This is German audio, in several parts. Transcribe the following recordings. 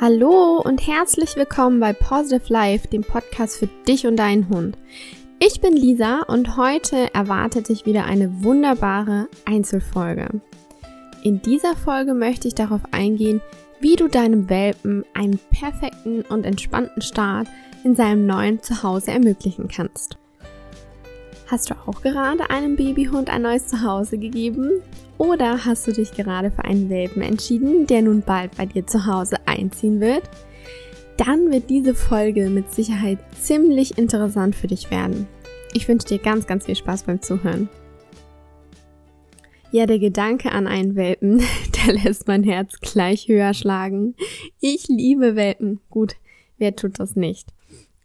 Hallo und herzlich willkommen bei Positive Life, dem Podcast für dich und deinen Hund. Ich bin Lisa und heute erwartet dich wieder eine wunderbare Einzelfolge. In dieser Folge möchte ich darauf eingehen, wie du deinem Welpen einen perfekten und entspannten Start in seinem neuen Zuhause ermöglichen kannst. Hast du auch gerade einem Babyhund ein neues Zuhause gegeben? Oder hast du dich gerade für einen Welpen entschieden, der nun bald bei dir zu Hause einziehen wird? Dann wird diese Folge mit Sicherheit ziemlich interessant für dich werden. Ich wünsche dir ganz, ganz viel Spaß beim Zuhören. Ja, der Gedanke an einen Welpen, der lässt mein Herz gleich höher schlagen. Ich liebe Welpen. Gut, wer tut das nicht?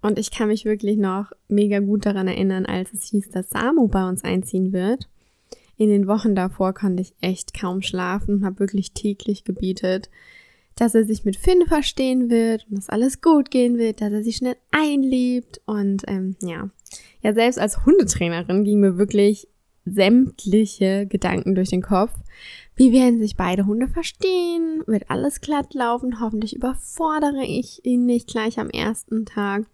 Und ich kann mich wirklich noch mega gut daran erinnern, als es hieß, dass Samu bei uns einziehen wird. In den Wochen davor konnte ich echt kaum schlafen und habe wirklich täglich gebietet, dass er sich mit Finn verstehen wird und dass alles gut gehen wird, dass er sich schnell einliebt und ähm, ja. Ja, selbst als Hundetrainerin ging mir wirklich sämtliche Gedanken durch den Kopf. Wie werden sich beide Hunde verstehen? Wird alles glatt laufen? Hoffentlich überfordere ich ihn nicht gleich am ersten Tag.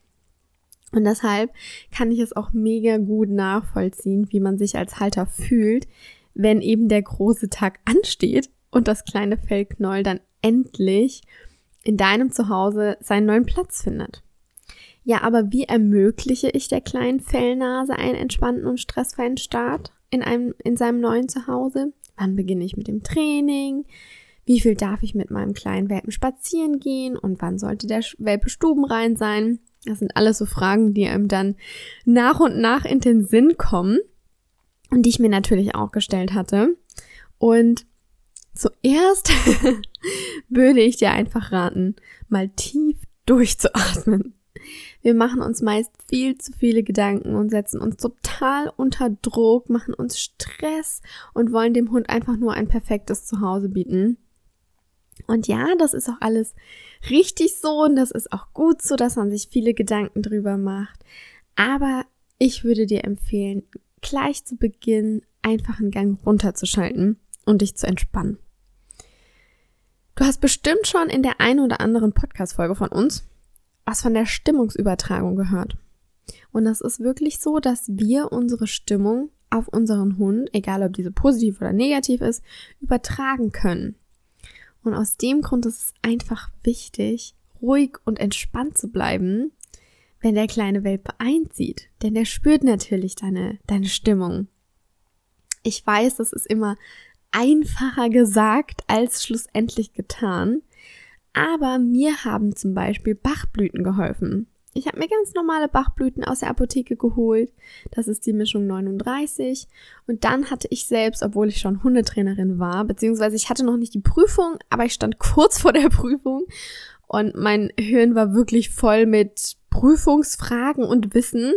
Und deshalb kann ich es auch mega gut nachvollziehen, wie man sich als Halter fühlt, wenn eben der große Tag ansteht und das kleine Fellknäuel dann endlich in deinem Zuhause seinen neuen Platz findet. Ja, aber wie ermögliche ich der kleinen Fellnase einen entspannten und stressfreien Start in einem, in seinem neuen Zuhause? Wann beginne ich mit dem Training? Wie viel darf ich mit meinem kleinen Welpen spazieren gehen? Und wann sollte der Welpe stubenrein sein? Das sind alles so Fragen, die einem dann nach und nach in den Sinn kommen und die ich mir natürlich auch gestellt hatte. Und zuerst würde ich dir einfach raten, mal tief durchzuatmen. Wir machen uns meist viel zu viele Gedanken und setzen uns total unter Druck, machen uns Stress und wollen dem Hund einfach nur ein perfektes Zuhause bieten. Und ja, das ist auch alles richtig so und das ist auch gut so, dass man sich viele Gedanken drüber macht. Aber ich würde dir empfehlen, gleich zu Beginn einfach einen Gang runterzuschalten und dich zu entspannen. Du hast bestimmt schon in der einen oder anderen Podcast-Folge von uns was von der Stimmungsübertragung gehört. Und das ist wirklich so, dass wir unsere Stimmung auf unseren Hund, egal ob diese positiv oder negativ ist, übertragen können. Und aus dem Grund ist es einfach wichtig, ruhig und entspannt zu bleiben, wenn der kleine Welpe einzieht. Denn der spürt natürlich deine, deine Stimmung. Ich weiß, das ist immer einfacher gesagt als schlussendlich getan. Aber mir haben zum Beispiel Bachblüten geholfen. Ich habe mir ganz normale Bachblüten aus der Apotheke geholt. Das ist die Mischung 39. Und dann hatte ich selbst, obwohl ich schon Hundetrainerin war, beziehungsweise ich hatte noch nicht die Prüfung, aber ich stand kurz vor der Prüfung und mein Hirn war wirklich voll mit Prüfungsfragen und Wissen.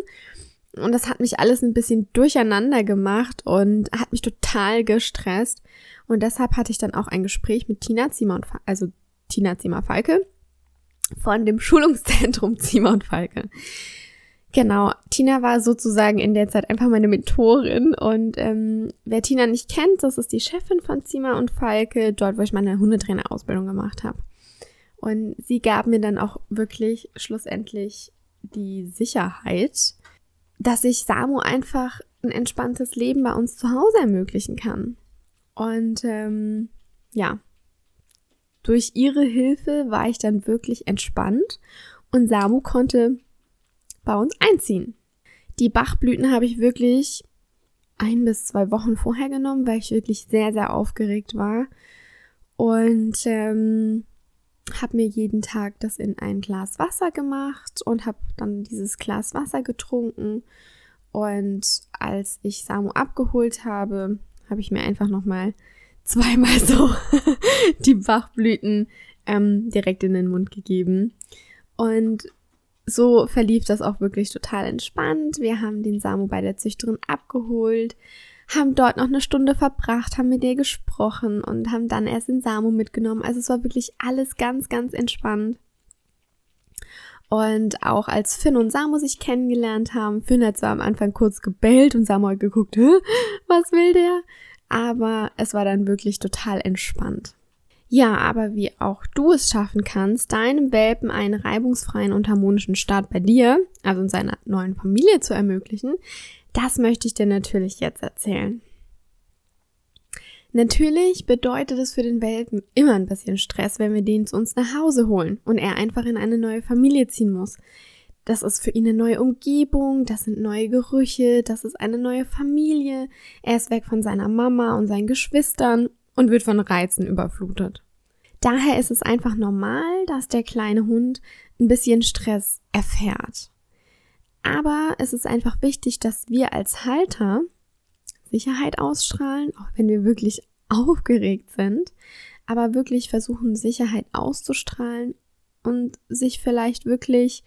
Und das hat mich alles ein bisschen durcheinander gemacht und hat mich total gestresst. Und deshalb hatte ich dann auch ein Gespräch mit Tina Zimmer und, also Tina Zimmer-Falke von dem Schulungszentrum Zimmer und Falke. Genau, Tina war sozusagen in der Zeit einfach meine Mentorin und ähm, wer Tina nicht kennt, das ist die Chefin von Zimmer und Falke, dort wo ich meine Hundetrainerausbildung gemacht habe. Und sie gab mir dann auch wirklich schlussendlich die Sicherheit, dass ich Samu einfach ein entspanntes Leben bei uns zu Hause ermöglichen kann. Und ähm, ja, durch ihre Hilfe war ich dann wirklich entspannt und Samu konnte bei uns einziehen. Die Bachblüten habe ich wirklich ein bis zwei Wochen vorher genommen, weil ich wirklich sehr, sehr aufgeregt war. Und ähm, habe mir jeden Tag das in ein Glas Wasser gemacht und habe dann dieses Glas Wasser getrunken. Und als ich Samu abgeholt habe, habe ich mir einfach nochmal zweimal so die Bachblüten ähm, direkt in den Mund gegeben. Und so verlief das auch wirklich total entspannt. Wir haben den Samu bei der Züchterin abgeholt, haben dort noch eine Stunde verbracht, haben mit ihr gesprochen und haben dann erst den Samu mitgenommen. Also es war wirklich alles ganz, ganz entspannt. Und auch als Finn und Samu sich kennengelernt haben, Finn hat zwar am Anfang kurz gebellt und Samu hat geguckt, was will der? Aber es war dann wirklich total entspannt. Ja, aber wie auch du es schaffen kannst, deinem Welpen einen reibungsfreien und harmonischen Start bei dir, also in seiner neuen Familie zu ermöglichen, das möchte ich dir natürlich jetzt erzählen. Natürlich bedeutet es für den Welpen immer ein bisschen Stress, wenn wir den zu uns nach Hause holen und er einfach in eine neue Familie ziehen muss. Das ist für ihn eine neue Umgebung, das sind neue Gerüche, das ist eine neue Familie. Er ist weg von seiner Mama und seinen Geschwistern und wird von Reizen überflutet. Daher ist es einfach normal, dass der kleine Hund ein bisschen Stress erfährt. Aber es ist einfach wichtig, dass wir als Halter Sicherheit ausstrahlen, auch wenn wir wirklich aufgeregt sind, aber wirklich versuchen, Sicherheit auszustrahlen und sich vielleicht wirklich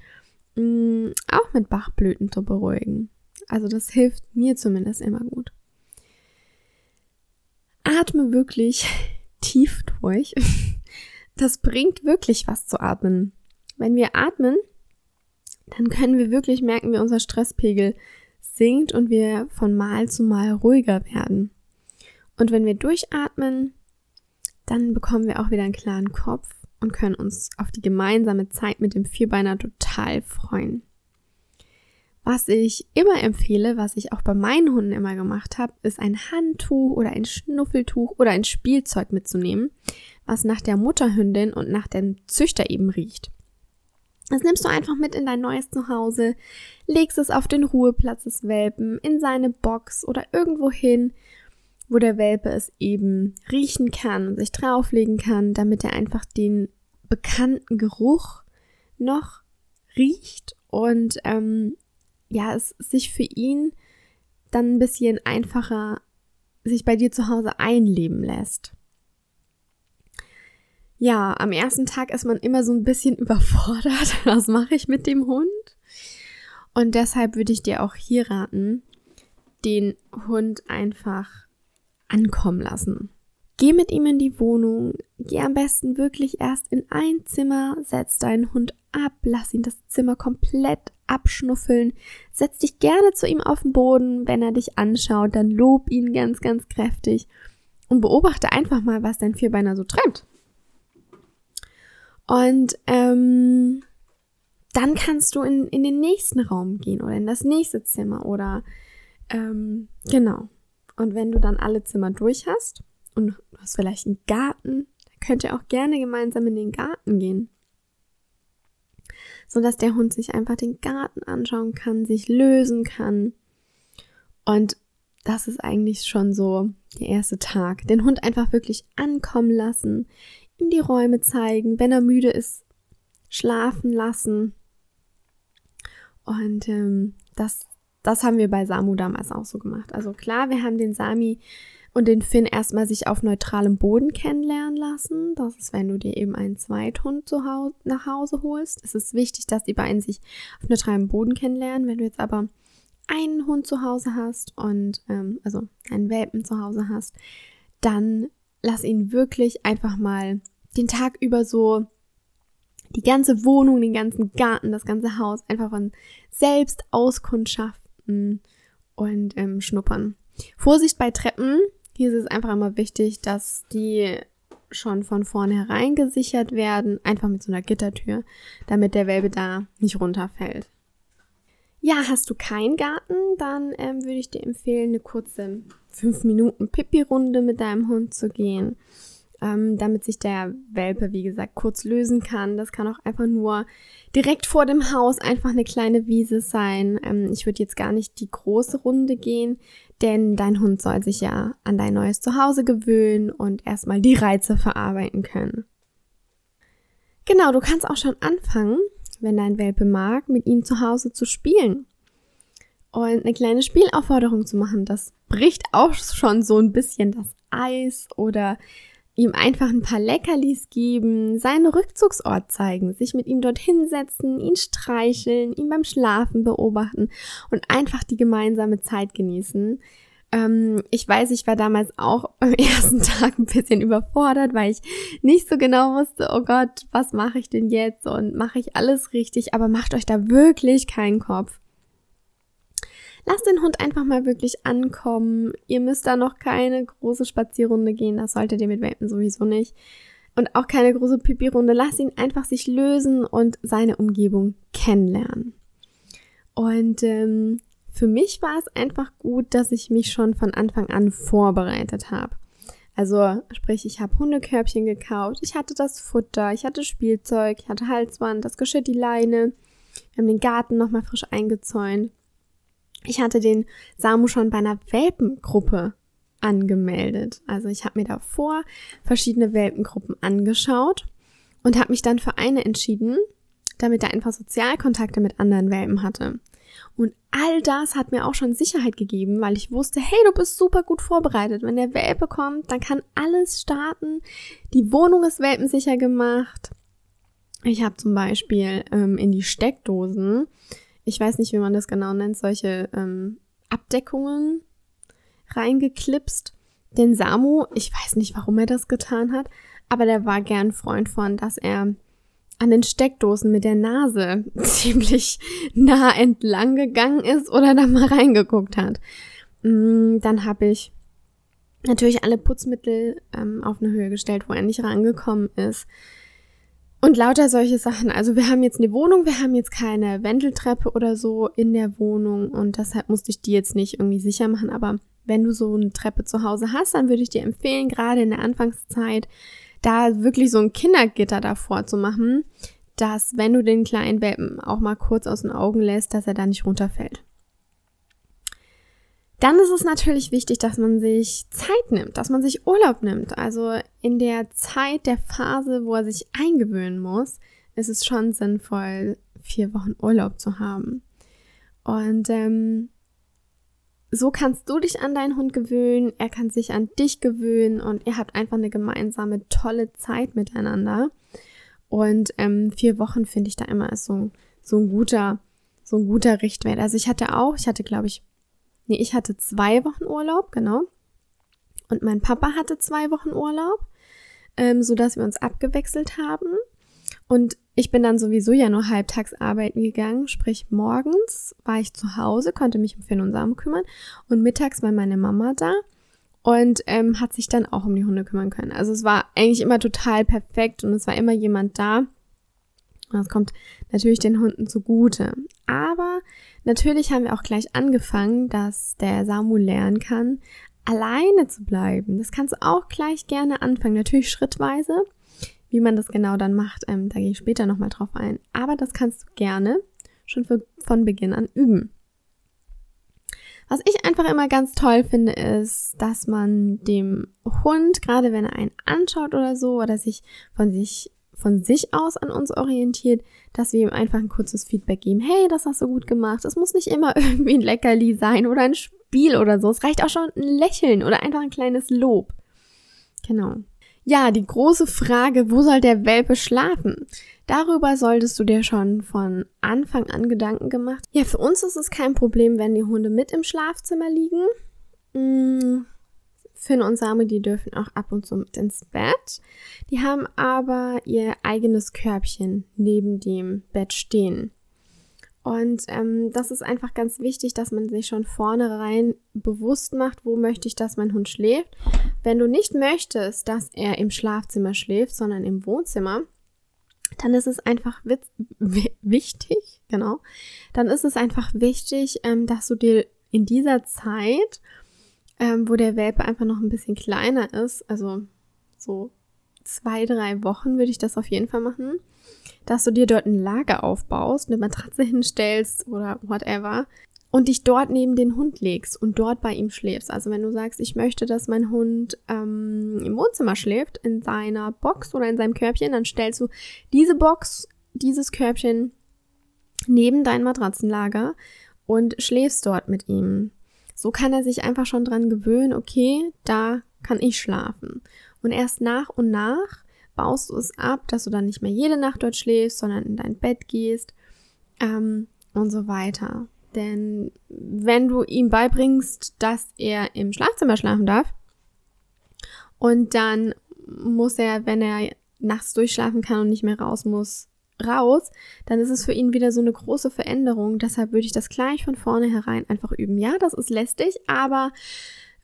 mm, auch mit Bachblüten zu beruhigen. Also das hilft mir zumindest immer gut atme wirklich tief durch. Das bringt wirklich was zu atmen. Wenn wir atmen, dann können wir wirklich merken, wie unser Stresspegel sinkt und wir von Mal zu Mal ruhiger werden. Und wenn wir durchatmen, dann bekommen wir auch wieder einen klaren Kopf und können uns auf die gemeinsame Zeit mit dem Vierbeiner total freuen. Was ich immer empfehle, was ich auch bei meinen Hunden immer gemacht habe, ist ein Handtuch oder ein Schnuffeltuch oder ein Spielzeug mitzunehmen, was nach der Mutterhündin und nach dem Züchter eben riecht. Das nimmst du einfach mit in dein neues Zuhause, legst es auf den Ruheplatz des Welpen, in seine Box oder irgendwo hin, wo der Welpe es eben riechen kann und sich drauflegen kann, damit er einfach den bekannten Geruch noch riecht und ähm, ja, es sich für ihn dann ein bisschen einfacher sich bei dir zu Hause einleben lässt. Ja, am ersten Tag ist man immer so ein bisschen überfordert. Was mache ich mit dem Hund? Und deshalb würde ich dir auch hier raten, den Hund einfach ankommen lassen. Geh mit ihm in die Wohnung, geh am besten wirklich erst in ein Zimmer, setz deinen Hund ab, lass ihn das Zimmer komplett abschnuffeln, setz dich gerne zu ihm auf den Boden, wenn er dich anschaut, dann lob ihn ganz, ganz kräftig. Und beobachte einfach mal, was dein Vierbeiner so treibt. Und ähm, dann kannst du in, in den nächsten Raum gehen oder in das nächste Zimmer oder ähm, genau. Und wenn du dann alle Zimmer durch hast, und du hast vielleicht einen Garten, dann könnt ihr auch gerne gemeinsam in den Garten gehen. So dass der Hund sich einfach den Garten anschauen kann, sich lösen kann. Und das ist eigentlich schon so der erste Tag. Den Hund einfach wirklich ankommen lassen, ihm die Räume zeigen, wenn er müde ist, schlafen lassen. Und ähm, das, das haben wir bei Samu damals auch so gemacht. Also klar, wir haben den Sami und den Finn erstmal sich auf neutralem Boden kennenlernen lassen. Das ist, wenn du dir eben einen Zweithund zu Hause, nach Hause holst. Es ist wichtig, dass die beiden sich auf neutralem Boden kennenlernen. Wenn du jetzt aber einen Hund zu Hause hast und ähm, also einen Welpen zu Hause hast, dann lass ihn wirklich einfach mal den Tag über so die ganze Wohnung, den ganzen Garten, das ganze Haus einfach von selbst auskundschaften und ähm, schnuppern. Vorsicht bei Treppen, hier ist es einfach immer wichtig, dass die schon von vornherein gesichert werden, einfach mit so einer Gittertür, damit der Welpe da nicht runterfällt. Ja, hast du keinen Garten, dann ähm, würde ich dir empfehlen, eine kurze 5 Minuten Pipi-Runde mit deinem Hund zu gehen ähm, damit sich der Welpe, wie gesagt, kurz lösen kann. Das kann auch einfach nur direkt vor dem Haus einfach eine kleine Wiese sein. Ähm, ich würde jetzt gar nicht die große Runde gehen, denn dein Hund soll sich ja an dein neues Zuhause gewöhnen und erstmal die Reize verarbeiten können. Genau, du kannst auch schon anfangen, wenn dein Welpe mag, mit ihm zu Hause zu spielen. Und eine kleine Spielaufforderung zu machen, das bricht auch schon so ein bisschen das Eis oder ihm einfach ein paar Leckerlis geben, seinen Rückzugsort zeigen, sich mit ihm dort hinsetzen, ihn streicheln, ihn beim Schlafen beobachten und einfach die gemeinsame Zeit genießen. Ähm, ich weiß, ich war damals auch beim ersten Tag ein bisschen überfordert, weil ich nicht so genau wusste, oh Gott, was mache ich denn jetzt und mache ich alles richtig, aber macht euch da wirklich keinen Kopf. Lasst den Hund einfach mal wirklich ankommen. Ihr müsst da noch keine große Spazierrunde gehen, das solltet ihr mit Welpen sowieso nicht. und auch keine große Pipi-Runde. Lass ihn einfach sich lösen und seine Umgebung kennenlernen. Und ähm, für mich war es einfach gut, dass ich mich schon von Anfang an vorbereitet habe. Also sprich, ich habe Hundekörbchen gekauft, ich hatte das Futter, ich hatte Spielzeug, ich hatte Halsband, das Geschirr, die Leine. Wir haben den Garten nochmal frisch eingezäunt. Ich hatte den Samu schon bei einer Welpengruppe angemeldet. Also ich habe mir davor verschiedene Welpengruppen angeschaut und habe mich dann für eine entschieden, damit er einfach Sozialkontakte mit anderen Welpen hatte. Und all das hat mir auch schon Sicherheit gegeben, weil ich wusste, hey, du bist super gut vorbereitet. Wenn der Welpe kommt, dann kann alles starten. Die Wohnung ist welpensicher gemacht. Ich habe zum Beispiel ähm, in die Steckdosen, ich weiß nicht, wie man das genau nennt, solche ähm, Abdeckungen reingeklipst. Den Samu, ich weiß nicht, warum er das getan hat, aber der war gern Freund von, dass er an den Steckdosen mit der Nase ziemlich nah entlang gegangen ist oder da mal reingeguckt hat. Mm, dann habe ich natürlich alle Putzmittel ähm, auf eine Höhe gestellt, wo er nicht rangekommen ist. Und lauter solche Sachen. Also wir haben jetzt eine Wohnung, wir haben jetzt keine Wendeltreppe oder so in der Wohnung und deshalb musste ich die jetzt nicht irgendwie sicher machen. Aber wenn du so eine Treppe zu Hause hast, dann würde ich dir empfehlen, gerade in der Anfangszeit, da wirklich so ein Kindergitter davor zu machen, dass wenn du den kleinen Welpen auch mal kurz aus den Augen lässt, dass er da nicht runterfällt. Dann ist es natürlich wichtig, dass man sich Zeit nimmt, dass man sich Urlaub nimmt. Also in der Zeit der Phase, wo er sich eingewöhnen muss, ist es schon sinnvoll, vier Wochen Urlaub zu haben. Und ähm, so kannst du dich an deinen Hund gewöhnen, er kann sich an dich gewöhnen und ihr habt einfach eine gemeinsame tolle Zeit miteinander. Und ähm, vier Wochen finde ich da immer ist so, so ein guter, so ein guter Richtwert. Also ich hatte auch, ich hatte glaube ich, nee, ich hatte zwei Wochen Urlaub, genau. Und mein Papa hatte zwei Wochen Urlaub, ähm, so dass wir uns abgewechselt haben. Und ich bin dann sowieso ja nur halbtags arbeiten gegangen, sprich morgens war ich zu Hause, konnte mich um Finn und Samen kümmern und mittags war meine Mama da und ähm, hat sich dann auch um die Hunde kümmern können. Also es war eigentlich immer total perfekt und es war immer jemand da. Das kommt natürlich den Hunden zugute. Aber natürlich haben wir auch gleich angefangen, dass der Samu lernen kann, alleine zu bleiben. Das kannst du auch gleich gerne anfangen. Natürlich schrittweise. Wie man das genau dann macht, ähm, da gehe ich später nochmal drauf ein. Aber das kannst du gerne schon für, von Beginn an üben. Was ich einfach immer ganz toll finde, ist, dass man dem Hund, gerade wenn er einen anschaut oder so, oder sich von sich von sich aus an uns orientiert, dass wir ihm einfach ein kurzes Feedback geben. Hey, das hast du gut gemacht. Es muss nicht immer irgendwie ein Leckerli sein oder ein Spiel oder so. Es reicht auch schon ein Lächeln oder einfach ein kleines Lob. Genau. Ja, die große Frage, wo soll der Welpe schlafen? Darüber solltest du dir schon von Anfang an Gedanken gemacht. Ja, für uns ist es kein Problem, wenn die Hunde mit im Schlafzimmer liegen. Hm, Finn und Same, die dürfen auch ab und zu mit ins Bett. Die haben aber ihr eigenes Körbchen neben dem Bett stehen. Und ähm, das ist einfach ganz wichtig, dass man sich schon vornherein bewusst macht, wo möchte ich, dass mein Hund schläft. Wenn du nicht möchtest, dass er im Schlafzimmer schläft, sondern im Wohnzimmer, dann ist es einfach wichtig, genau, dann ist es einfach wichtig, ähm, dass du dir in dieser Zeit, ähm, wo der Welpe einfach noch ein bisschen kleiner ist, also so zwei, drei Wochen würde ich das auf jeden Fall machen, dass du dir dort ein Lager aufbaust, eine Matratze hinstellst oder whatever und dich dort neben den Hund legst und dort bei ihm schläfst. Also wenn du sagst, ich möchte, dass mein Hund ähm, im Wohnzimmer schläft, in seiner Box oder in seinem Körbchen, dann stellst du diese Box, dieses Körbchen neben dein Matratzenlager und schläfst dort mit ihm. So kann er sich einfach schon dran gewöhnen, okay, da kann ich schlafen. Und erst nach und nach baust du es ab, dass du dann nicht mehr jede Nacht dort schläfst, sondern in dein Bett gehst ähm, und so weiter. Denn wenn du ihm beibringst, dass er im Schlafzimmer schlafen darf und dann muss er, wenn er nachts durchschlafen kann und nicht mehr raus muss, raus, dann ist es für ihn wieder so eine große Veränderung. Deshalb würde ich das gleich von vorne herein einfach üben. Ja, das ist lästig, aber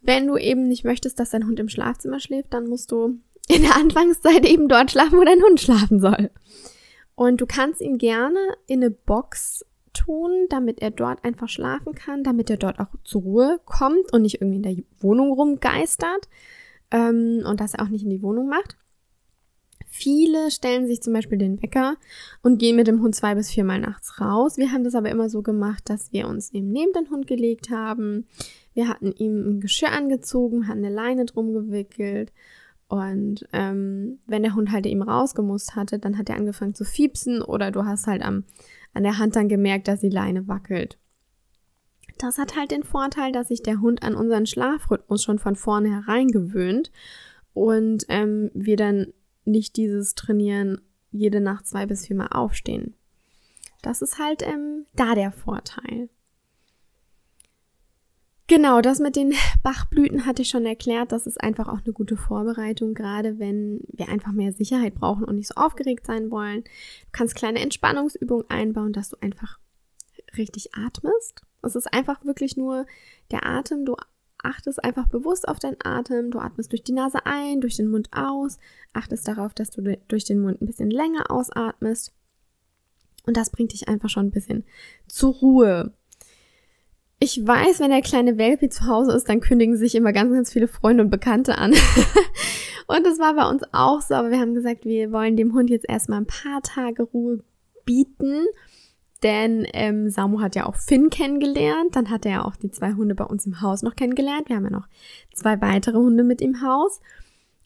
wenn du eben nicht möchtest, dass dein Hund im Schlafzimmer schläft, dann musst du in der Anfangszeit eben dort schlafen, wo dein Hund schlafen soll. Und du kannst ihn gerne in eine Box tun, damit er dort einfach schlafen kann, damit er dort auch zur Ruhe kommt und nicht irgendwie in der Wohnung rumgeistert ähm, und er auch nicht in die Wohnung macht. Viele stellen sich zum Beispiel den Wecker und gehen mit dem Hund zwei bis viermal nachts raus. Wir haben das aber immer so gemacht, dass wir uns eben neben den Hund gelegt haben. Wir hatten ihm ein Geschirr angezogen, hatten eine Leine drum gewickelt und ähm, wenn der Hund halt eben rausgemusst hatte, dann hat er angefangen zu fiepsen oder du hast halt am, an der Hand dann gemerkt, dass die Leine wackelt. Das hat halt den Vorteil, dass sich der Hund an unseren Schlafrhythmus schon von vornherein gewöhnt und ähm, wir dann nicht dieses Trainieren jede Nacht zwei bis viermal aufstehen. Das ist halt ähm, da der Vorteil. Genau, das mit den Bachblüten hatte ich schon erklärt. Das ist einfach auch eine gute Vorbereitung, gerade wenn wir einfach mehr Sicherheit brauchen und nicht so aufgeregt sein wollen. Du kannst kleine Entspannungsübungen einbauen, dass du einfach richtig atmest. Es ist einfach wirklich nur der Atem. Du achtest einfach bewusst auf deinen Atem. Du atmest durch die Nase ein, durch den Mund aus. Achtest darauf, dass du durch den Mund ein bisschen länger ausatmest. Und das bringt dich einfach schon ein bisschen zur Ruhe ich weiß, wenn der kleine Welpi zu Hause ist, dann kündigen sich immer ganz, ganz viele Freunde und Bekannte an. und das war bei uns auch so, aber wir haben gesagt, wir wollen dem Hund jetzt erstmal ein paar Tage Ruhe bieten. Denn ähm, Samu hat ja auch Finn kennengelernt. Dann hat er ja auch die zwei Hunde bei uns im Haus noch kennengelernt. Wir haben ja noch zwei weitere Hunde mit im Haus.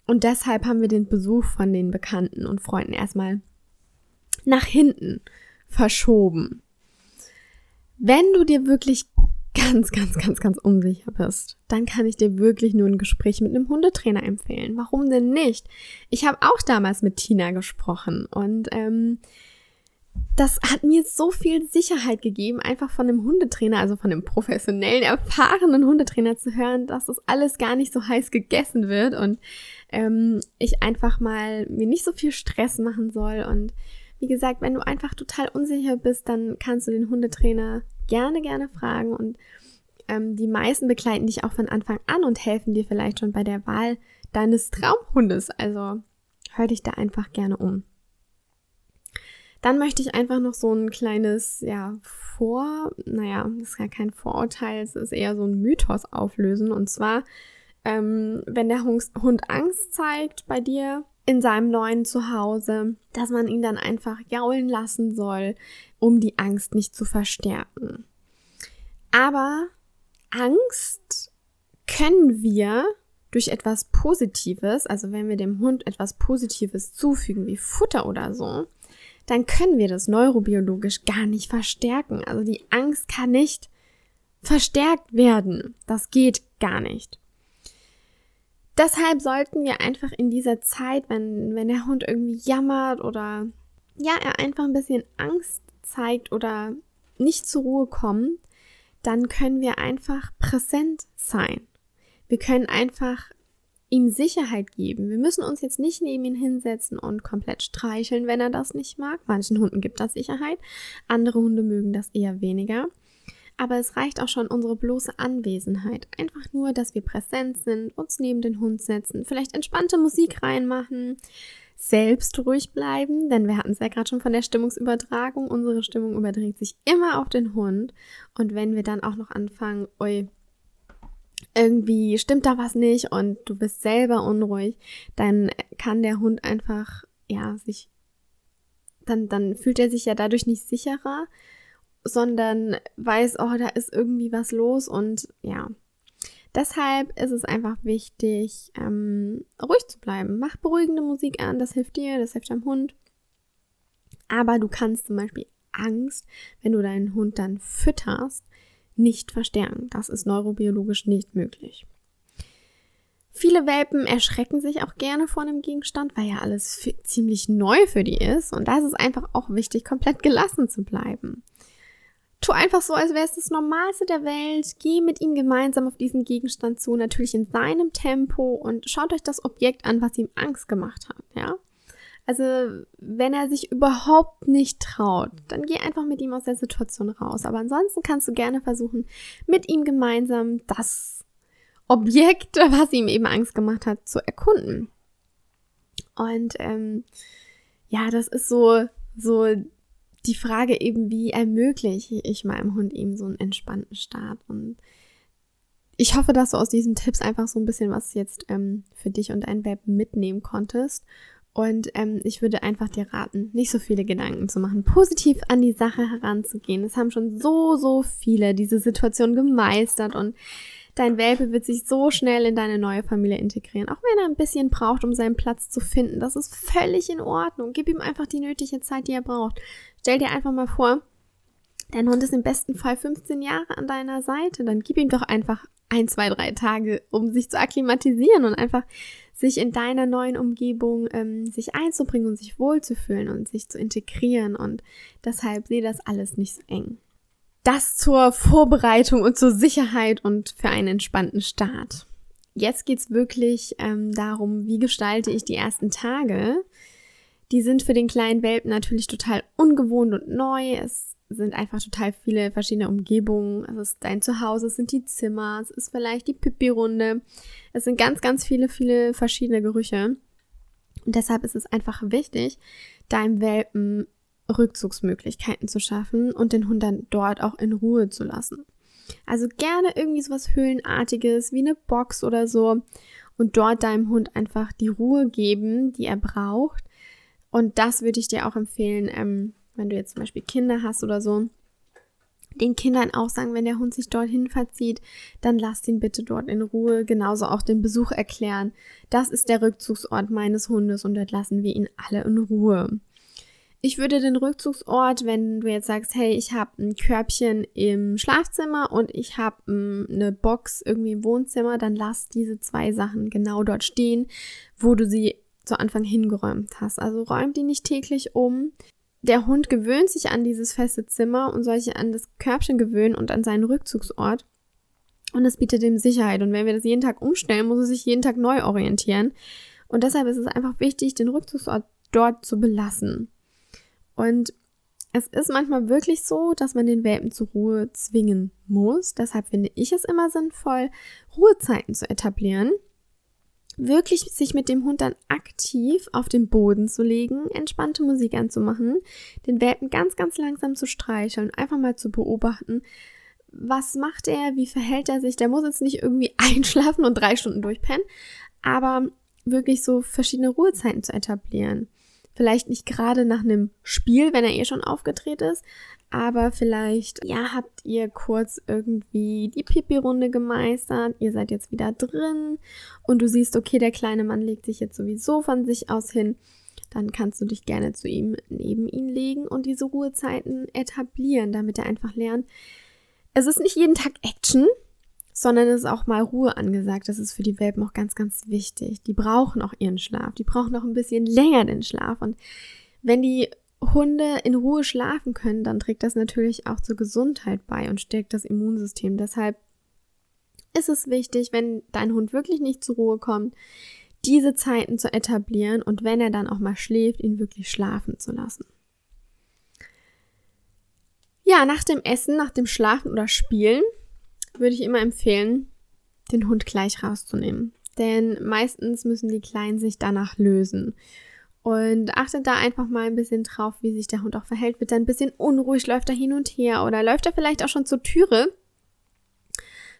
Und deshalb haben wir den Besuch von den Bekannten und Freunden erstmal nach hinten verschoben. Wenn du dir wirklich ganz, ganz, ganz, ganz unsicher bist, dann kann ich dir wirklich nur ein Gespräch mit einem Hundetrainer empfehlen. Warum denn nicht? Ich habe auch damals mit Tina gesprochen und ähm, das hat mir so viel Sicherheit gegeben, einfach von einem Hundetrainer, also von einem professionellen, erfahrenen Hundetrainer zu hören, dass das alles gar nicht so heiß gegessen wird und ähm, ich einfach mal mir nicht so viel Stress machen soll. Und wie gesagt, wenn du einfach total unsicher bist, dann kannst du den Hundetrainer gerne, gerne fragen und ähm, die meisten begleiten dich auch von Anfang an und helfen dir vielleicht schon bei der Wahl deines Traumhundes. Also hör dich da einfach gerne um. Dann möchte ich einfach noch so ein kleines, ja, Vor, naja, das ist ja kein Vorurteil, es ist eher so ein Mythos auflösen. Und zwar, ähm, wenn der Hund Angst zeigt bei dir in seinem neuen Zuhause, dass man ihn dann einfach jaulen lassen soll, um die Angst nicht zu verstärken. Aber Angst können wir durch etwas Positives, also wenn wir dem Hund etwas Positives zufügen, wie Futter oder so, dann können wir das neurobiologisch gar nicht verstärken. Also die Angst kann nicht verstärkt werden. Das geht gar nicht. Deshalb sollten wir einfach in dieser Zeit, wenn, wenn der Hund irgendwie jammert oder ja, er einfach ein bisschen Angst zeigt oder nicht zur Ruhe kommt, dann können wir einfach präsent sein. Wir können einfach ihm Sicherheit geben. Wir müssen uns jetzt nicht neben ihn hinsetzen und komplett streicheln, wenn er das nicht mag. Manchen Hunden gibt das Sicherheit, andere Hunde mögen das eher weniger. Aber es reicht auch schon unsere bloße Anwesenheit. Einfach nur, dass wir präsent sind, uns neben den Hund setzen, vielleicht entspannte Musik reinmachen, selbst ruhig bleiben, denn wir hatten es ja gerade schon von der Stimmungsübertragung. Unsere Stimmung überträgt sich immer auf den Hund. Und wenn wir dann auch noch anfangen, oi, irgendwie stimmt da was nicht und du bist selber unruhig, dann kann der Hund einfach, ja, sich, dann, dann fühlt er sich ja dadurch nicht sicherer, sondern weiß, oh, da ist irgendwie was los und ja, Deshalb ist es einfach wichtig, ähm, ruhig zu bleiben. Mach beruhigende Musik an, das hilft dir, das hilft deinem Hund. Aber du kannst zum Beispiel Angst, wenn du deinen Hund dann fütterst, nicht verstärken. Das ist neurobiologisch nicht möglich. Viele Welpen erschrecken sich auch gerne vor einem Gegenstand, weil ja alles ziemlich neu für die ist. Und da ist es einfach auch wichtig, komplett gelassen zu bleiben. Tu einfach so, als wäre es das Normalste der Welt. Geh mit ihm gemeinsam auf diesen Gegenstand zu, natürlich in seinem Tempo und schaut euch das Objekt an, was ihm Angst gemacht hat, ja? Also, wenn er sich überhaupt nicht traut, dann geh einfach mit ihm aus der Situation raus. Aber ansonsten kannst du gerne versuchen, mit ihm gemeinsam das Objekt, was ihm eben Angst gemacht hat, zu erkunden. Und ähm, ja, das ist so, so die Frage eben, wie ermögliche ich meinem Hund eben so einen entspannten Start. Und ich hoffe, dass du aus diesen Tipps einfach so ein bisschen was jetzt ähm, für dich und dein Welpen mitnehmen konntest. Und ähm, ich würde einfach dir raten, nicht so viele Gedanken zu machen, positiv an die Sache heranzugehen. Es haben schon so, so viele diese Situation gemeistert und dein Welpe wird sich so schnell in deine neue Familie integrieren. Auch wenn er ein bisschen braucht, um seinen Platz zu finden. Das ist völlig in Ordnung. Gib ihm einfach die nötige Zeit, die er braucht. Stell dir einfach mal vor, dein Hund ist im besten Fall 15 Jahre an deiner Seite. Dann gib ihm doch einfach ein, zwei, drei Tage, um sich zu akklimatisieren und einfach sich in deiner neuen Umgebung ähm, sich einzubringen und sich wohlzufühlen und sich zu integrieren. Und deshalb sehe das alles nicht so eng. Das zur Vorbereitung und zur Sicherheit und für einen entspannten Start. Jetzt geht's wirklich ähm, darum, wie gestalte ich die ersten Tage. Die sind für den kleinen Welpen natürlich total ungewohnt und neu. Es sind einfach total viele verschiedene Umgebungen. Es ist dein Zuhause, es sind die Zimmer, es ist vielleicht die Pipi-Runde. Es sind ganz, ganz viele, viele verschiedene Gerüche. Und deshalb ist es einfach wichtig, deinem Welpen Rückzugsmöglichkeiten zu schaffen und den Hund dann dort auch in Ruhe zu lassen. Also gerne irgendwie sowas Höhlenartiges wie eine Box oder so und dort deinem Hund einfach die Ruhe geben, die er braucht. Und das würde ich dir auch empfehlen, ähm, wenn du jetzt zum Beispiel Kinder hast oder so, den Kindern auch sagen, wenn der Hund sich dorthin verzieht, dann lasst ihn bitte dort in Ruhe. Genauso auch den Besuch erklären. Das ist der Rückzugsort meines Hundes und dort lassen wir ihn alle in Ruhe. Ich würde den Rückzugsort, wenn du jetzt sagst, hey, ich habe ein Körbchen im Schlafzimmer und ich habe ähm, eine Box irgendwie im Wohnzimmer, dann lass diese zwei Sachen genau dort stehen, wo du sie zu Anfang hingeräumt hast. Also räum die nicht täglich um, der Hund gewöhnt sich an dieses feste Zimmer und soll sich an das Körbchen gewöhnen und an seinen Rückzugsort. Und es bietet ihm Sicherheit. Und wenn wir das jeden Tag umstellen, muss er sich jeden Tag neu orientieren. Und deshalb ist es einfach wichtig, den Rückzugsort dort zu belassen. Und es ist manchmal wirklich so, dass man den Welpen zur Ruhe zwingen muss. Deshalb finde ich es immer sinnvoll, Ruhezeiten zu etablieren wirklich sich mit dem Hund dann aktiv auf den Boden zu legen, entspannte Musik anzumachen, den Welpen ganz, ganz langsam zu streicheln, einfach mal zu beobachten, was macht er, wie verhält er sich. Der muss jetzt nicht irgendwie einschlafen und drei Stunden durchpennen, aber wirklich so verschiedene Ruhezeiten zu etablieren. Vielleicht nicht gerade nach einem Spiel, wenn er eh schon aufgedreht ist, aber vielleicht, ja, habt ihr kurz irgendwie die Pipi-Runde gemeistert, ihr seid jetzt wieder drin und du siehst, okay, der kleine Mann legt sich jetzt sowieso von sich aus hin, dann kannst du dich gerne zu ihm neben ihn legen und diese Ruhezeiten etablieren, damit er einfach lernt, es ist nicht jeden Tag Action, sondern es ist auch mal Ruhe angesagt. Das ist für die Welpen auch ganz, ganz wichtig. Die brauchen auch ihren Schlaf. Die brauchen auch ein bisschen länger den Schlaf. Und wenn die Hunde in Ruhe schlafen können, dann trägt das natürlich auch zur Gesundheit bei und stärkt das Immunsystem. Deshalb ist es wichtig, wenn dein Hund wirklich nicht zur Ruhe kommt, diese Zeiten zu etablieren und wenn er dann auch mal schläft, ihn wirklich schlafen zu lassen. Ja, nach dem Essen, nach dem Schlafen oder Spielen würde ich immer empfehlen, den Hund gleich rauszunehmen. Denn meistens müssen die Kleinen sich danach lösen. Und achtet da einfach mal ein bisschen drauf, wie sich der Hund auch verhält. Wird er ein bisschen unruhig, läuft er hin und her oder läuft er vielleicht auch schon zur Türe,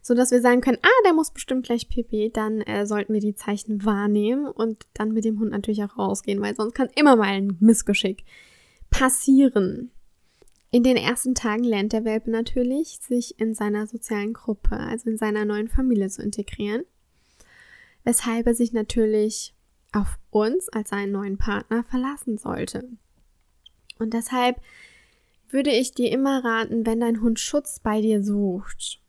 so dass wir sagen können, ah, der muss bestimmt gleich pipi, dann äh, sollten wir die Zeichen wahrnehmen und dann mit dem Hund natürlich auch rausgehen, weil sonst kann immer mal ein Missgeschick passieren. In den ersten Tagen lernt der Welpe natürlich, sich in seiner sozialen Gruppe, also in seiner neuen Familie zu integrieren, weshalb er sich natürlich auf uns als seinen neuen Partner verlassen sollte. Und deshalb würde ich dir immer raten, wenn dein Hund Schutz bei dir sucht,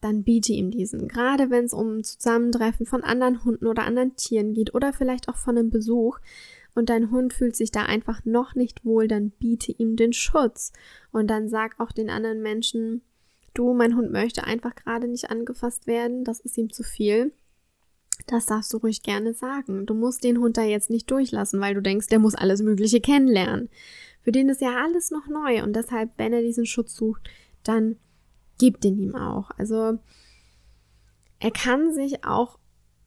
dann biete ihm diesen. Gerade wenn es um Zusammentreffen von anderen Hunden oder anderen Tieren geht oder vielleicht auch von einem Besuch, und dein Hund fühlt sich da einfach noch nicht wohl, dann biete ihm den Schutz. Und dann sag auch den anderen Menschen, du, mein Hund möchte einfach gerade nicht angefasst werden, das ist ihm zu viel. Das darfst du ruhig gerne sagen. Du musst den Hund da jetzt nicht durchlassen, weil du denkst, der muss alles Mögliche kennenlernen. Für den ist ja alles noch neu und deshalb, wenn er diesen Schutz sucht, dann gib den ihm auch. Also er kann sich auch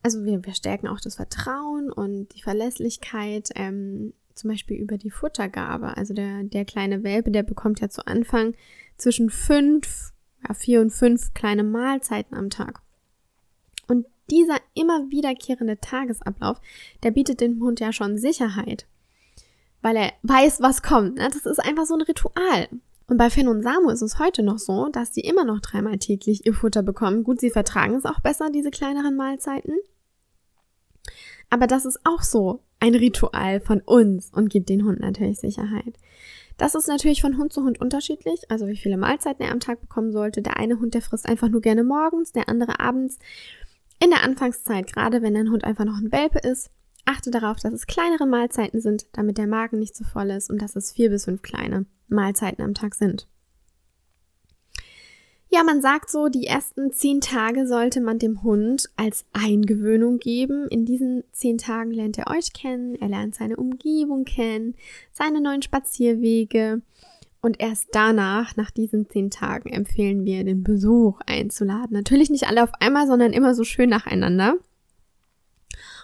also wir, wir stärken auch das Vertrauen und die Verlässlichkeit, ähm, zum Beispiel über die Futtergabe. Also der, der kleine Welpe, der bekommt ja zu Anfang zwischen fünf, ja, vier und fünf kleine Mahlzeiten am Tag. Und dieser immer wiederkehrende Tagesablauf, der bietet dem Hund ja schon Sicherheit. Weil er weiß, was kommt. Ne? Das ist einfach so ein Ritual. Und bei Finn und Samu ist es heute noch so, dass sie immer noch dreimal täglich ihr Futter bekommen. Gut, sie vertragen es auch besser, diese kleineren Mahlzeiten. Aber das ist auch so ein Ritual von uns und gibt den Hund natürlich Sicherheit. Das ist natürlich von Hund zu Hund unterschiedlich, also wie viele Mahlzeiten er am Tag bekommen sollte. Der eine Hund, der frisst einfach nur gerne morgens, der andere abends. In der Anfangszeit, gerade wenn dein Hund einfach noch ein Welpe ist, achte darauf, dass es kleinere Mahlzeiten sind, damit der Magen nicht zu so voll ist und dass es vier bis fünf kleine Mahlzeiten am Tag sind. Ja, man sagt so, die ersten zehn Tage sollte man dem Hund als Eingewöhnung geben. In diesen zehn Tagen lernt er euch kennen, er lernt seine Umgebung kennen, seine neuen Spazierwege. Und erst danach, nach diesen zehn Tagen, empfehlen wir, den Besuch einzuladen. Natürlich nicht alle auf einmal, sondern immer so schön nacheinander.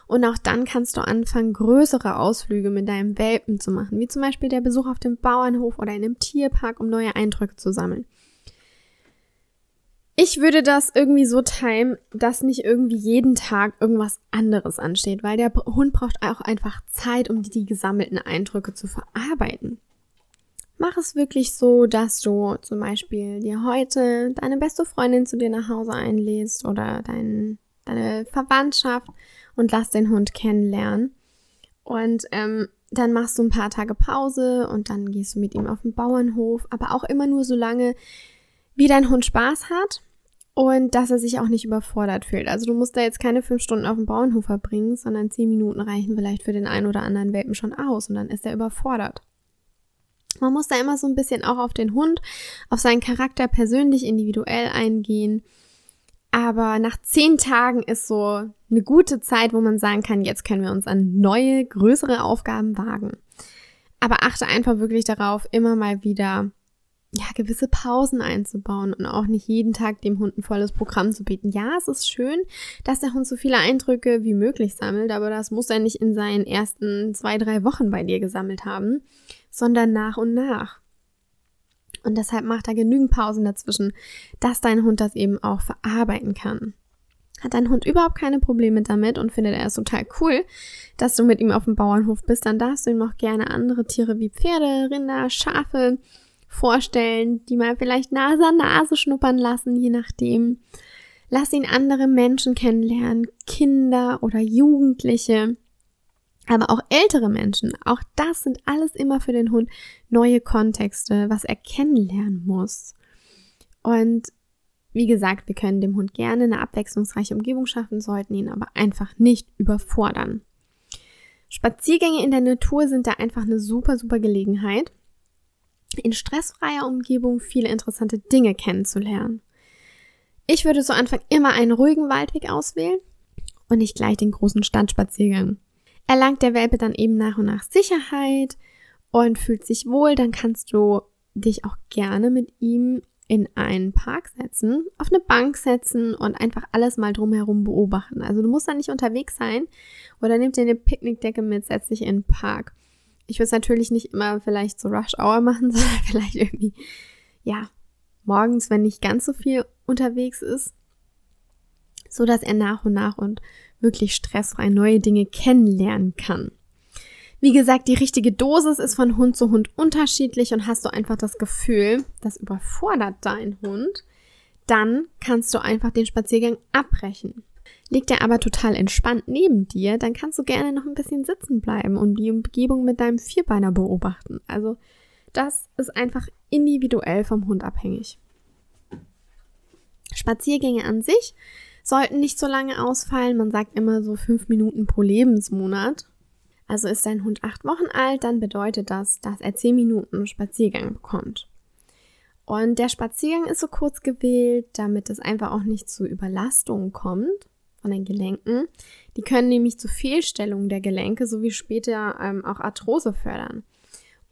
Und auch dann kannst du anfangen, größere Ausflüge mit deinem Welpen zu machen, wie zum Beispiel der Besuch auf dem Bauernhof oder in einem Tierpark, um neue Eindrücke zu sammeln. Ich würde das irgendwie so timen, dass nicht irgendwie jeden Tag irgendwas anderes ansteht, weil der Hund braucht auch einfach Zeit, um die gesammelten Eindrücke zu verarbeiten. Mach es wirklich so, dass du zum Beispiel dir heute deine beste Freundin zu dir nach Hause einlädst oder dein, deine Verwandtschaft und lass den Hund kennenlernen. Und ähm, dann machst du ein paar Tage Pause und dann gehst du mit ihm auf den Bauernhof, aber auch immer nur so lange, wie dein Hund Spaß hat und dass er sich auch nicht überfordert fühlt. Also du musst da jetzt keine fünf Stunden auf dem Bauernhof verbringen, sondern zehn Minuten reichen vielleicht für den einen oder anderen Welpen schon aus und dann ist er überfordert. Man muss da immer so ein bisschen auch auf den Hund, auf seinen Charakter persönlich individuell eingehen. Aber nach zehn Tagen ist so eine gute Zeit, wo man sagen kann, jetzt können wir uns an neue, größere Aufgaben wagen. Aber achte einfach wirklich darauf, immer mal wieder ja, gewisse Pausen einzubauen und auch nicht jeden Tag dem Hund ein volles Programm zu bieten. Ja, es ist schön, dass der Hund so viele Eindrücke wie möglich sammelt, aber das muss er nicht in seinen ersten zwei, drei Wochen bei dir gesammelt haben, sondern nach und nach. Und deshalb macht er genügend Pausen dazwischen, dass dein Hund das eben auch verarbeiten kann. Hat dein Hund überhaupt keine Probleme damit und findet er es total cool, dass du mit ihm auf dem Bauernhof bist, dann darfst du ihm auch gerne andere Tiere wie Pferde, Rinder, Schafe, vorstellen, die mal vielleicht Nase an Nase schnuppern lassen, je nachdem. Lass ihn andere Menschen kennenlernen, Kinder oder Jugendliche, aber auch ältere Menschen. Auch das sind alles immer für den Hund neue Kontexte, was er kennenlernen muss. Und wie gesagt, wir können dem Hund gerne eine abwechslungsreiche Umgebung schaffen, sollten ihn aber einfach nicht überfordern. Spaziergänge in der Natur sind da einfach eine super, super Gelegenheit in stressfreier Umgebung viele interessante Dinge kennenzulernen. Ich würde zu Anfang immer einen ruhigen Waldweg auswählen und nicht gleich den großen Stadtspaziergang. Erlangt der Welpe dann eben nach und nach Sicherheit und fühlt sich wohl, dann kannst du dich auch gerne mit ihm in einen Park setzen, auf eine Bank setzen und einfach alles mal drumherum beobachten. Also du musst da nicht unterwegs sein oder nimm dir eine Picknickdecke mit, setz dich in den Park ich würde es natürlich nicht immer vielleicht so Rush Hour machen, sondern vielleicht irgendwie, ja, morgens, wenn nicht ganz so viel unterwegs ist, so dass er nach und nach und wirklich stressfrei neue Dinge kennenlernen kann. Wie gesagt, die richtige Dosis ist von Hund zu Hund unterschiedlich und hast du einfach das Gefühl, das überfordert dein Hund, dann kannst du einfach den Spaziergang abbrechen. Liegt er aber total entspannt neben dir, dann kannst du gerne noch ein bisschen sitzen bleiben und die Umgebung mit deinem Vierbeiner beobachten. Also das ist einfach individuell vom Hund abhängig. Spaziergänge an sich sollten nicht so lange ausfallen. Man sagt immer so fünf Minuten pro Lebensmonat. Also ist dein Hund acht Wochen alt, dann bedeutet das, dass er zehn Minuten Spaziergang bekommt. Und der Spaziergang ist so kurz gewählt, damit es einfach auch nicht zu Überlastungen kommt von den Gelenken. Die können nämlich zu Fehlstellungen der Gelenke sowie später ähm, auch Arthrose fördern.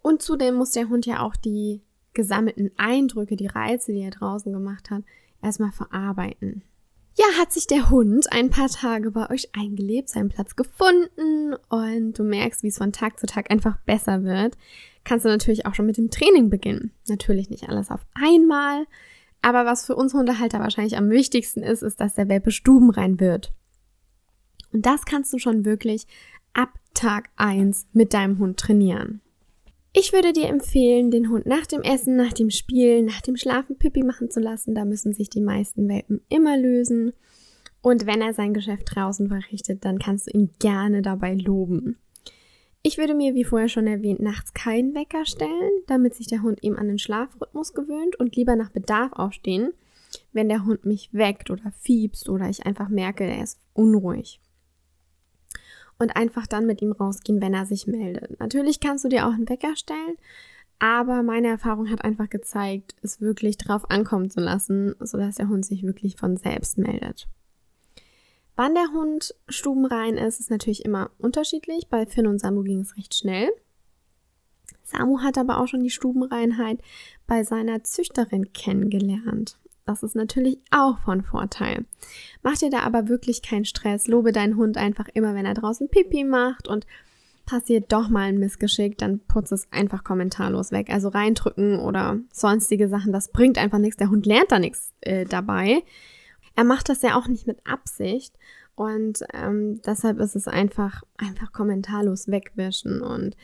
Und zudem muss der Hund ja auch die gesammelten Eindrücke, die Reize, die er draußen gemacht hat, erstmal verarbeiten. ja, hat sich der Hund ein paar Tage bei euch eingelebt, seinen Platz gefunden und du merkst, wie es von Tag zu Tag einfach besser wird, kannst du natürlich auch schon mit dem Training beginnen. Natürlich nicht alles auf einmal, aber was für uns Hundehalter wahrscheinlich am wichtigsten ist, ist, dass der Welpe stubenrein wird. Und das kannst du schon wirklich ab Tag 1 mit deinem Hund trainieren. Ich würde dir empfehlen, den Hund nach dem Essen, nach dem Spielen, nach dem Schlafen Pipi machen zu lassen. Da müssen sich die meisten Welpen immer lösen. Und wenn er sein Geschäft draußen verrichtet, dann kannst du ihn gerne dabei loben. Ich würde mir, wie vorher schon erwähnt, nachts keinen Wecker stellen, damit sich der Hund eben an den Schlafrhythmus gewöhnt und lieber nach Bedarf aufstehen, wenn der Hund mich weckt oder fiebst oder ich einfach merke, er ist unruhig und einfach dann mit ihm rausgehen, wenn er sich meldet. Natürlich kannst du dir auch einen Wecker stellen, aber meine Erfahrung hat einfach gezeigt, es wirklich drauf ankommen zu lassen, sodass der Hund sich wirklich von selbst meldet. Wann der Hund stubenrein ist, ist natürlich immer unterschiedlich. Bei Finn und Samu ging es recht schnell. Samu hat aber auch schon die Stubenreinheit bei seiner Züchterin kennengelernt. Das ist natürlich auch von Vorteil. Mach dir da aber wirklich keinen Stress. Lobe deinen Hund einfach immer, wenn er draußen Pipi macht und passiert doch mal ein Missgeschick, dann putz es einfach kommentarlos weg. Also reindrücken oder sonstige Sachen, das bringt einfach nichts. Der Hund lernt da nichts äh, dabei. Er macht das ja auch nicht mit Absicht und ähm, deshalb ist es einfach einfach kommentarlos wegwischen und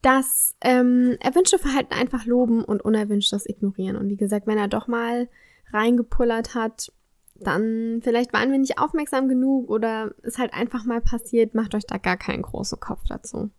das ähm, erwünschte Verhalten einfach loben und unerwünschtes ignorieren. Und wie gesagt, wenn er doch mal reingepullert hat, dann vielleicht waren wir nicht aufmerksam genug oder ist halt einfach mal passiert, macht euch da gar keinen großen Kopf dazu.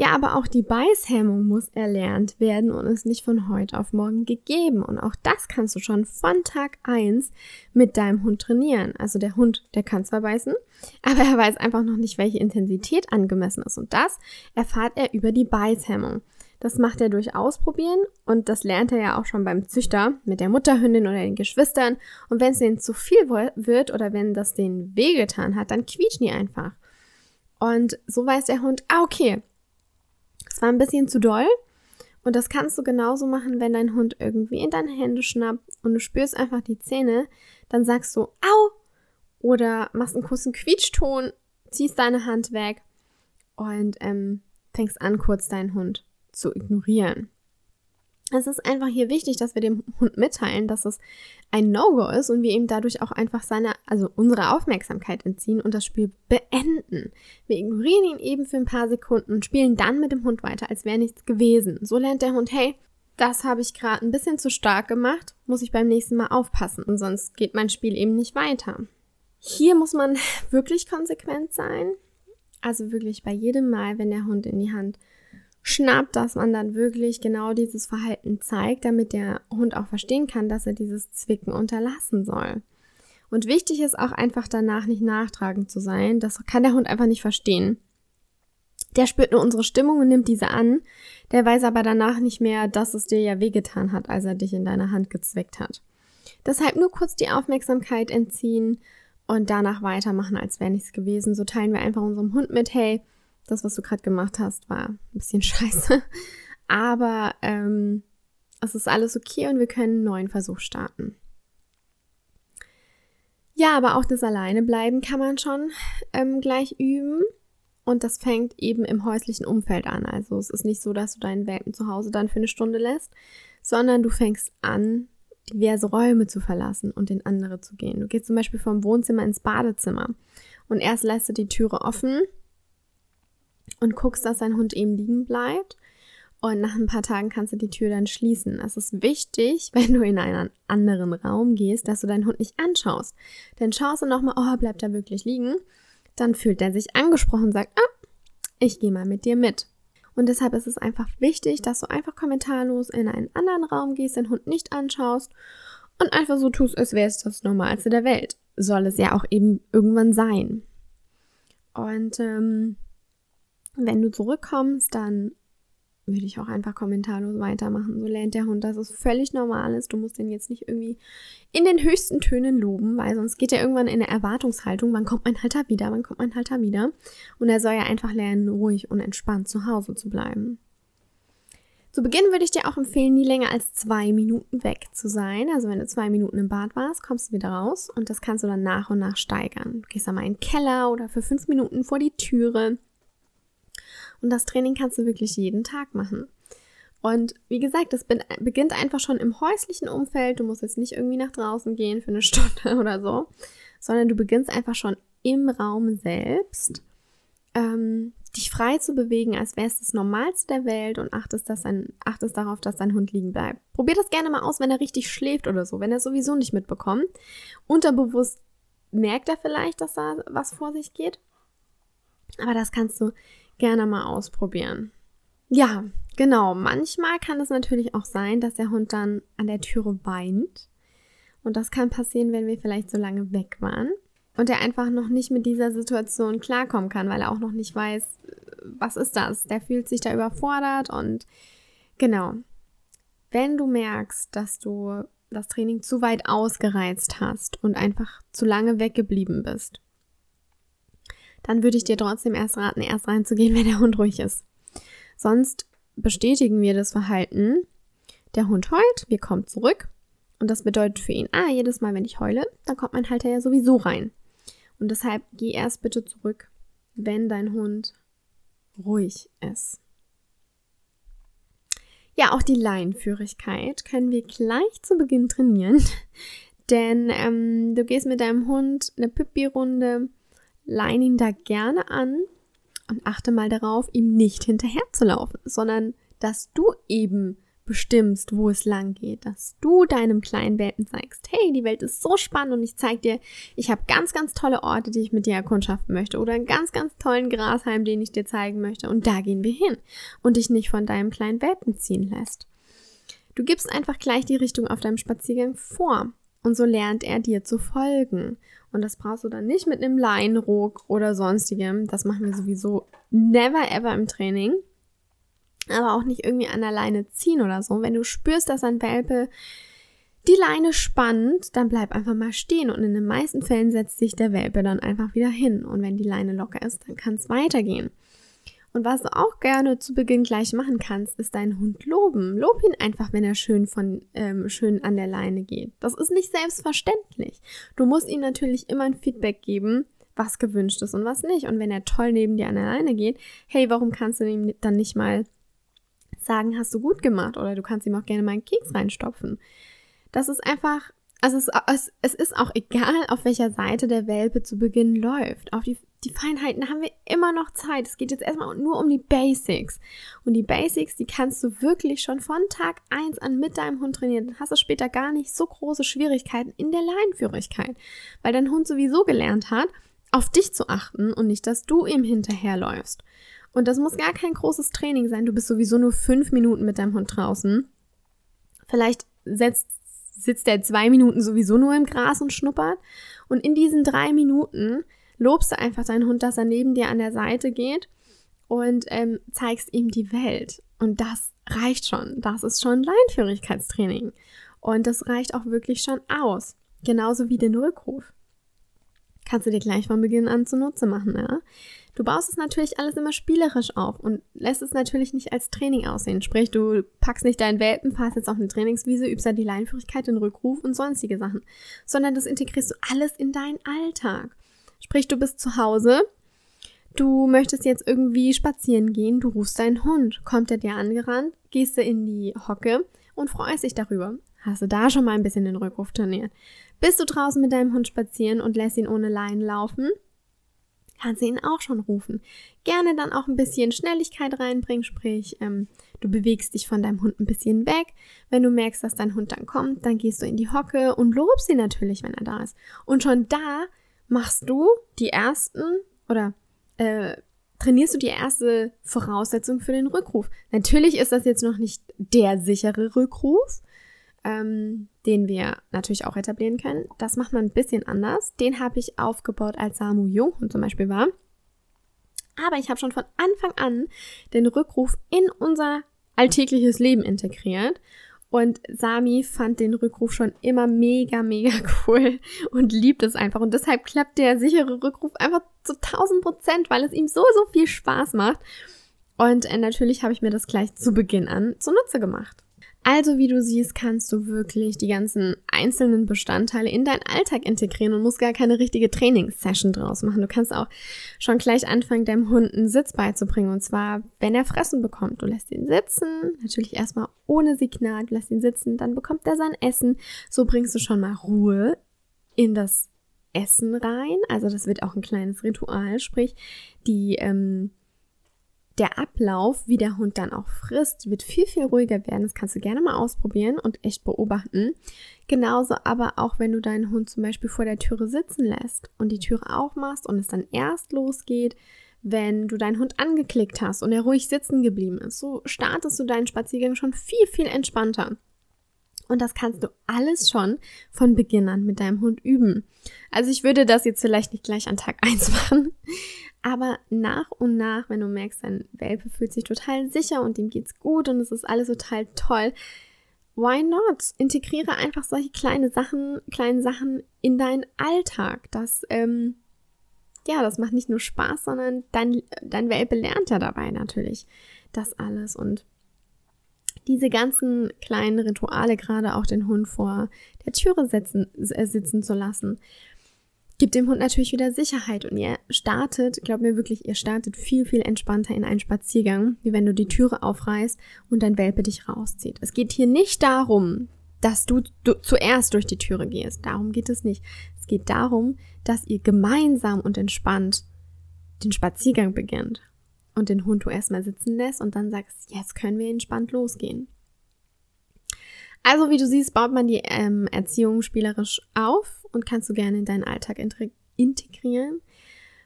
Ja, aber auch die Beißhemmung muss erlernt werden und ist nicht von heute auf morgen gegeben. Und auch das kannst du schon von Tag eins mit deinem Hund trainieren. Also der Hund, der kann zwar beißen, aber er weiß einfach noch nicht, welche Intensität angemessen ist. Und das erfahrt er über die Beißhemmung. Das macht er durch Ausprobieren und das lernt er ja auch schon beim Züchter mit der Mutterhündin oder den Geschwistern. Und wenn es denen zu viel wird oder wenn das denen wehgetan hat, dann quietschen die einfach. Und so weiß der Hund, ah, okay, es war ein bisschen zu doll. Und das kannst du genauso machen, wenn dein Hund irgendwie in deine Hände schnappt und du spürst einfach die Zähne, dann sagst du, au! Oder machst einen kurzen Quietschton, ziehst deine Hand weg und ähm, fängst an, kurz deinen Hund zu ignorieren. Es ist einfach hier wichtig, dass wir dem Hund mitteilen, dass es ein No-Go ist und wir ihm dadurch auch einfach seine, also unsere Aufmerksamkeit entziehen und das Spiel beenden. Wir ignorieren ihn eben für ein paar Sekunden und spielen dann mit dem Hund weiter, als wäre nichts gewesen. So lernt der Hund, hey, das habe ich gerade ein bisschen zu stark gemacht, muss ich beim nächsten Mal aufpassen und sonst geht mein Spiel eben nicht weiter. Hier muss man wirklich konsequent sein. Also wirklich bei jedem Mal, wenn der Hund in die Hand schnappt, dass man dann wirklich genau dieses Verhalten zeigt, damit der Hund auch verstehen kann, dass er dieses Zwicken unterlassen soll. Und wichtig ist auch einfach danach nicht nachtragend zu sein. Das kann der Hund einfach nicht verstehen. Der spürt nur unsere Stimmung und nimmt diese an. Der weiß aber danach nicht mehr, dass es dir ja wehgetan hat, als er dich in deiner Hand gezwickt hat. Deshalb nur kurz die Aufmerksamkeit entziehen und danach weitermachen, als wäre nichts gewesen. So teilen wir einfach unserem Hund mit, hey, das, was du gerade gemacht hast, war ein bisschen scheiße. Aber ähm, es ist alles okay und wir können einen neuen Versuch starten. Ja, aber auch das alleine bleiben kann man schon ähm, gleich üben. Und das fängt eben im häuslichen Umfeld an. Also es ist nicht so, dass du deinen Welpen zu Hause dann für eine Stunde lässt, sondern du fängst an, diverse Räume zu verlassen und in andere zu gehen. Du gehst zum Beispiel vom Wohnzimmer ins Badezimmer und erst lässt du die Türe offen und guckst, dass dein Hund eben liegen bleibt. Und nach ein paar Tagen kannst du die Tür dann schließen. Es ist wichtig, wenn du in einen anderen Raum gehst, dass du deinen Hund nicht anschaust. Denn schaust du nochmal, oh, bleibt er wirklich liegen? Dann fühlt er sich angesprochen und sagt, ah, ich gehe mal mit dir mit. Und deshalb ist es einfach wichtig, dass du einfach kommentarlos in einen anderen Raum gehst, den Hund nicht anschaust und einfach so tust, als wäre es das Normalste der Welt. Soll es ja auch eben irgendwann sein. Und ähm, wenn du zurückkommst, dann würde ich auch einfach kommentarlos weitermachen. So lernt der Hund, dass es völlig normal ist. Du musst den jetzt nicht irgendwie in den höchsten Tönen loben, weil sonst geht er irgendwann in eine Erwartungshaltung. Wann kommt mein Halter wieder? Wann kommt mein Halter wieder? Und er soll ja einfach lernen, ruhig und entspannt zu Hause zu bleiben. Zu Beginn würde ich dir auch empfehlen, nie länger als zwei Minuten weg zu sein. Also wenn du zwei Minuten im Bad warst, kommst du wieder raus und das kannst du dann nach und nach steigern. Du gehst dann mal in den Keller oder für fünf Minuten vor die Türe. Und das Training kannst du wirklich jeden Tag machen. Und wie gesagt, das beginnt einfach schon im häuslichen Umfeld. Du musst jetzt nicht irgendwie nach draußen gehen für eine Stunde oder so, sondern du beginnst einfach schon im Raum selbst ähm, dich frei zu bewegen, als wäre es das Normalste der Welt und achtest, dass dein, achtest darauf, dass dein Hund liegen bleibt. Probier das gerne mal aus, wenn er richtig schläft oder so, wenn er sowieso nicht mitbekommt. Unterbewusst merkt er vielleicht, dass da was vor sich geht. Aber das kannst du gerne mal ausprobieren. Ja, genau. Manchmal kann es natürlich auch sein, dass der Hund dann an der Türe weint. Und das kann passieren, wenn wir vielleicht so lange weg waren und er einfach noch nicht mit dieser Situation klarkommen kann, weil er auch noch nicht weiß, was ist das? Der fühlt sich da überfordert und genau. Wenn du merkst, dass du das Training zu weit ausgereizt hast und einfach zu lange weggeblieben bist, dann würde ich dir trotzdem erst raten, erst reinzugehen, wenn der Hund ruhig ist. Sonst bestätigen wir das Verhalten. Der Hund heult, wir kommen zurück. Und das bedeutet für ihn, ah, jedes Mal, wenn ich heule, dann kommt mein Halter ja sowieso rein. Und deshalb geh erst bitte zurück, wenn dein Hund ruhig ist. Ja, auch die Leinenführigkeit können wir gleich zu Beginn trainieren. Denn ähm, du gehst mit deinem Hund eine Pippi-Runde, lein ihn da gerne an und achte mal darauf, ihm nicht hinterher zu laufen, sondern dass du eben bestimmst, wo es lang geht, dass du deinem kleinen Welpen zeigst, hey, die Welt ist so spannend und ich zeig dir, ich habe ganz, ganz tolle Orte, die ich mit dir erkundschaften möchte oder einen ganz, ganz tollen Grashalm, den ich dir zeigen möchte und da gehen wir hin und dich nicht von deinem kleinen Welpen ziehen lässt. Du gibst einfach gleich die Richtung auf deinem Spaziergang vor und so lernt er dir zu folgen. Und das brauchst du dann nicht mit einem Leinruck oder sonstigem. Das machen wir sowieso never ever im Training aber auch nicht irgendwie an der Leine ziehen oder so. Wenn du spürst, dass ein Welpe die Leine spannt, dann bleib einfach mal stehen und in den meisten Fällen setzt sich der Welpe dann einfach wieder hin und wenn die Leine locker ist, dann kann es weitergehen. Und was du auch gerne zu Beginn gleich machen kannst, ist deinen Hund loben. Lob ihn einfach, wenn er schön von ähm, schön an der Leine geht. Das ist nicht selbstverständlich. Du musst ihm natürlich immer ein Feedback geben, was gewünscht ist und was nicht. Und wenn er toll neben dir an der Leine geht, hey, warum kannst du ihm dann nicht mal sagen, hast du gut gemacht oder du kannst ihm auch gerne mal einen Keks reinstopfen. Das ist einfach, also es, es, es ist auch egal, auf welcher Seite der Welpe zu Beginn läuft. Auf die, die Feinheiten haben wir immer noch Zeit. Es geht jetzt erstmal nur um die Basics. Und die Basics, die kannst du wirklich schon von Tag 1 an mit deinem Hund trainieren. Dann hast du später gar nicht so große Schwierigkeiten in der Leinführigkeit, weil dein Hund sowieso gelernt hat, auf dich zu achten und nicht, dass du ihm hinterherläufst. Und das muss gar kein großes Training sein. Du bist sowieso nur fünf Minuten mit deinem Hund draußen. Vielleicht setzt, sitzt er zwei Minuten sowieso nur im Gras und schnuppert. Und in diesen drei Minuten lobst du einfach deinen Hund, dass er neben dir an der Seite geht und ähm, zeigst ihm die Welt. Und das reicht schon. Das ist schon Leinführigkeitstraining. Und das reicht auch wirklich schon aus. Genauso wie den Rückruf. Kannst du dir gleich von Beginn an zunutze machen, ja? Du baust es natürlich alles immer spielerisch auf und lässt es natürlich nicht als Training aussehen. Sprich, du packst nicht deinen Welpen, fahrst jetzt auf eine Trainingswiese, übst da die Leinführigkeit, den Rückruf und sonstige Sachen, sondern das integrierst du alles in deinen Alltag. Sprich, du bist zu Hause, du möchtest jetzt irgendwie spazieren gehen, du rufst deinen Hund, kommt er dir angerannt, gehst du in die Hocke und freust dich darüber. Hast du da schon mal ein bisschen den Rückruf trainiert? Bist du draußen mit deinem Hund spazieren und lässt ihn ohne Leinen laufen? kannst du ihn auch schon rufen. Gerne dann auch ein bisschen Schnelligkeit reinbringen, sprich, ähm, du bewegst dich von deinem Hund ein bisschen weg. Wenn du merkst, dass dein Hund dann kommt, dann gehst du in die Hocke und lobst ihn natürlich, wenn er da ist. Und schon da machst du die ersten oder äh, trainierst du die erste Voraussetzung für den Rückruf. Natürlich ist das jetzt noch nicht der sichere Rückruf, ähm, den wir natürlich auch etablieren können. Das macht man ein bisschen anders. Den habe ich aufgebaut, als Samu Junghund zum Beispiel war. Aber ich habe schon von Anfang an den Rückruf in unser alltägliches Leben integriert. Und Sami fand den Rückruf schon immer mega, mega cool und liebt es einfach. Und deshalb klappt der sichere Rückruf einfach zu 1000 Prozent, weil es ihm so, so viel Spaß macht. Und äh, natürlich habe ich mir das gleich zu Beginn an zunutze gemacht. Also wie du siehst, kannst du wirklich die ganzen einzelnen Bestandteile in deinen Alltag integrieren und musst gar keine richtige Trainingssession draus machen. Du kannst auch schon gleich anfangen, deinem Hund einen Sitz beizubringen. Und zwar, wenn er Fressen bekommt. Du lässt ihn sitzen, natürlich erstmal ohne Signal, du lässt ihn sitzen, dann bekommt er sein Essen. So bringst du schon mal Ruhe in das Essen rein. Also das wird auch ein kleines Ritual, sprich, die ähm, der Ablauf, wie der Hund dann auch frisst, wird viel, viel ruhiger werden. Das kannst du gerne mal ausprobieren und echt beobachten. Genauso aber auch, wenn du deinen Hund zum Beispiel vor der Türe sitzen lässt und die Türe aufmachst und es dann erst losgeht, wenn du deinen Hund angeklickt hast und er ruhig sitzen geblieben ist. So startest du deinen Spaziergang schon viel, viel entspannter. Und das kannst du alles schon von Beginn an mit deinem Hund üben. Also ich würde das jetzt vielleicht nicht gleich an Tag 1 machen, aber nach und nach, wenn du merkst, dein Welpe fühlt sich total sicher und ihm geht's gut und es ist alles total toll, why not? Integriere einfach solche kleine Sachen, kleinen Sachen in deinen Alltag. Das, ähm, ja, das macht nicht nur Spaß, sondern dein, dein Welpe lernt ja dabei natürlich das alles und diese ganzen kleinen Rituale, gerade auch den Hund vor der Türe setzen, äh, sitzen zu lassen, gibt dem Hund natürlich wieder Sicherheit und ihr startet, glaub mir wirklich, ihr startet viel, viel entspannter in einen Spaziergang, wie wenn du die Türe aufreißt und dein Welpe dich rauszieht. Es geht hier nicht darum, dass du, du zuerst durch die Türe gehst. Darum geht es nicht. Es geht darum, dass ihr gemeinsam und entspannt den Spaziergang beginnt und den Hund du erstmal sitzen lässt und dann sagst, jetzt können wir entspannt losgehen. Also wie du siehst, baut man die ähm, Erziehung spielerisch auf und kannst du gerne in deinen Alltag integrieren.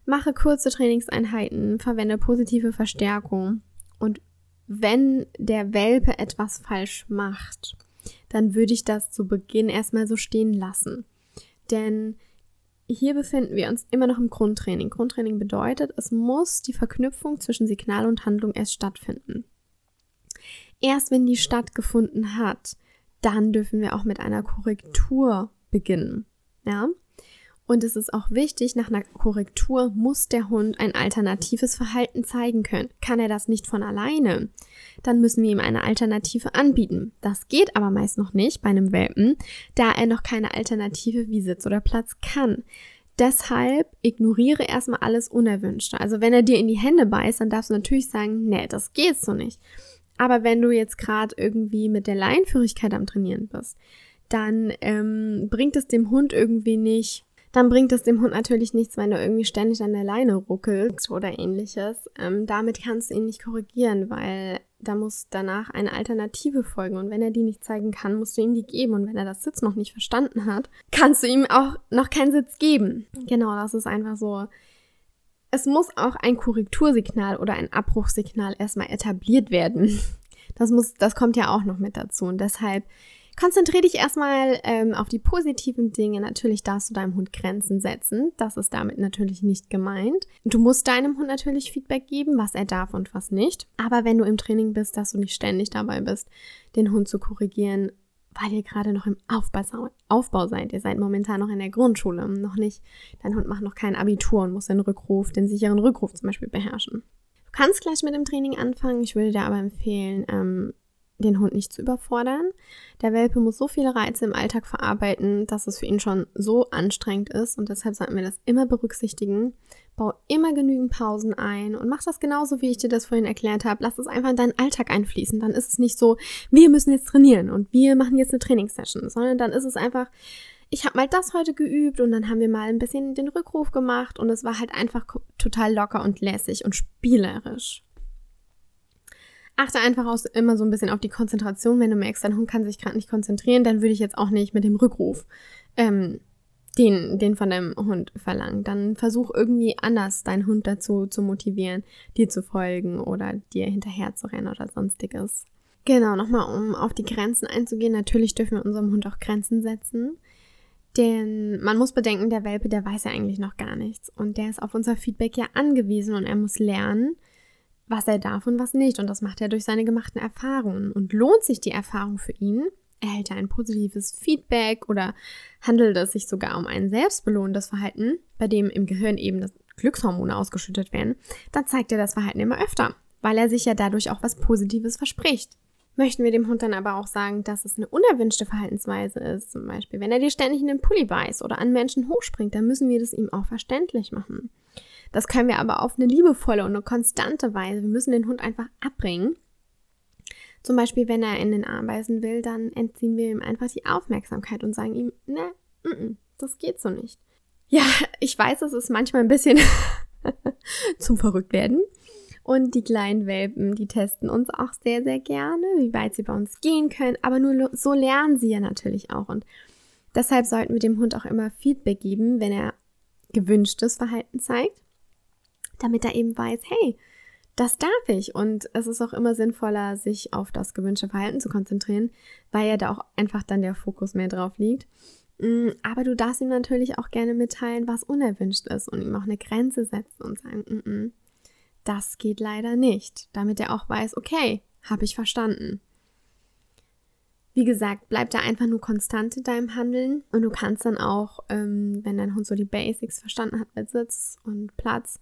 Mache kurze Trainingseinheiten, verwende positive Verstärkung und wenn der Welpe etwas falsch macht, dann würde ich das zu Beginn erstmal so stehen lassen. Denn hier befinden wir uns immer noch im Grundtraining. Grundtraining bedeutet, es muss die Verknüpfung zwischen Signal und Handlung erst stattfinden. Erst wenn die stattgefunden hat, dann dürfen wir auch mit einer Korrektur beginnen. Ja? Und es ist auch wichtig, nach einer Korrektur muss der Hund ein alternatives Verhalten zeigen können. Kann er das nicht von alleine, dann müssen wir ihm eine Alternative anbieten. Das geht aber meist noch nicht bei einem Welpen, da er noch keine Alternative wie Sitz oder Platz kann. Deshalb ignoriere erstmal alles Unerwünschte. Also wenn er dir in die Hände beißt, dann darfst du natürlich sagen, nee, das geht so nicht. Aber wenn du jetzt gerade irgendwie mit der Leinführigkeit am Trainieren bist, dann ähm, bringt es dem Hund irgendwie nicht, dann bringt es dem Hund natürlich nichts, wenn du irgendwie ständig an der Leine ruckelst oder ähnliches. Ähm, damit kannst du ihn nicht korrigieren, weil da muss danach eine Alternative folgen. Und wenn er die nicht zeigen kann, musst du ihm die geben. Und wenn er das Sitz noch nicht verstanden hat, kannst du ihm auch noch keinen Sitz geben. Genau, das ist einfach so. Es muss auch ein Korrektursignal oder ein Abbruchsignal erstmal etabliert werden. Das muss, das kommt ja auch noch mit dazu. Und deshalb Konzentriere dich erstmal ähm, auf die positiven Dinge. Natürlich darfst du deinem Hund Grenzen setzen. Das ist damit natürlich nicht gemeint. Du musst deinem Hund natürlich Feedback geben, was er darf und was nicht. Aber wenn du im Training bist, dass du nicht ständig dabei bist, den Hund zu korrigieren, weil ihr gerade noch im Aufbau, seid. Ihr seid momentan noch in der Grundschule, noch nicht, dein Hund macht noch kein Abitur und muss den Rückruf, den sicheren Rückruf zum Beispiel beherrschen. Du kannst gleich mit dem Training anfangen. Ich würde dir aber empfehlen, ähm, den Hund nicht zu überfordern. Der Welpe muss so viele Reize im Alltag verarbeiten, dass es für ihn schon so anstrengend ist und deshalb sollten wir das immer berücksichtigen. Bau immer genügend Pausen ein und mach das genauso, wie ich dir das vorhin erklärt habe. Lass es einfach in deinen Alltag einfließen. Dann ist es nicht so, wir müssen jetzt trainieren und wir machen jetzt eine Trainingssession, sondern dann ist es einfach, ich habe mal das heute geübt und dann haben wir mal ein bisschen den Rückruf gemacht und es war halt einfach total locker und lässig und spielerisch. Achte einfach auch immer so ein bisschen auf die Konzentration. Wenn du merkst, dein Hund kann sich gerade nicht konzentrieren, dann würde ich jetzt auch nicht mit dem Rückruf ähm, den, den von deinem Hund verlangen. Dann versuch irgendwie anders deinen Hund dazu zu motivieren, dir zu folgen oder dir hinterher zu rennen oder sonstiges. Genau, nochmal, um auf die Grenzen einzugehen. Natürlich dürfen wir unserem Hund auch Grenzen setzen. Denn man muss bedenken, der Welpe, der weiß ja eigentlich noch gar nichts. Und der ist auf unser Feedback ja angewiesen und er muss lernen, was er darf und was nicht. Und das macht er durch seine gemachten Erfahrungen. Und lohnt sich die Erfahrung für ihn? Erhält er ein positives Feedback oder handelt es sich sogar um ein selbstbelohnendes Verhalten, bei dem im Gehirn eben das Glückshormone ausgeschüttet werden, dann zeigt er das Verhalten immer öfter, weil er sich ja dadurch auch was Positives verspricht. Möchten wir dem Hund dann aber auch sagen, dass es eine unerwünschte Verhaltensweise ist, zum Beispiel, wenn er dir ständig in den Pulli beißt oder an Menschen hochspringt, dann müssen wir das ihm auch verständlich machen. Das können wir aber auf eine liebevolle und eine konstante Weise. Wir müssen den Hund einfach abbringen. Zum Beispiel, wenn er in den Arm beißen will, dann entziehen wir ihm einfach die Aufmerksamkeit und sagen ihm, ne, mm das geht so nicht. Ja, ich weiß, es ist manchmal ein bisschen zum Verrücktwerden. Und die kleinen Welpen, die testen uns auch sehr, sehr gerne, wie weit sie bei uns gehen können. Aber nur so lernen sie ja natürlich auch. Und deshalb sollten wir dem Hund auch immer Feedback geben, wenn er gewünschtes Verhalten zeigt damit er eben weiß, hey, das darf ich. Und es ist auch immer sinnvoller, sich auf das gewünschte Verhalten zu konzentrieren, weil ja da auch einfach dann der Fokus mehr drauf liegt. Mm, aber du darfst ihm natürlich auch gerne mitteilen, was unerwünscht ist und ihm auch eine Grenze setzen und sagen, mm -mm, das geht leider nicht, damit er auch weiß, okay, habe ich verstanden. Wie gesagt, bleib da einfach nur konstant in deinem Handeln und du kannst dann auch, ähm, wenn dein Hund so die Basics verstanden hat mit Sitz und Platz,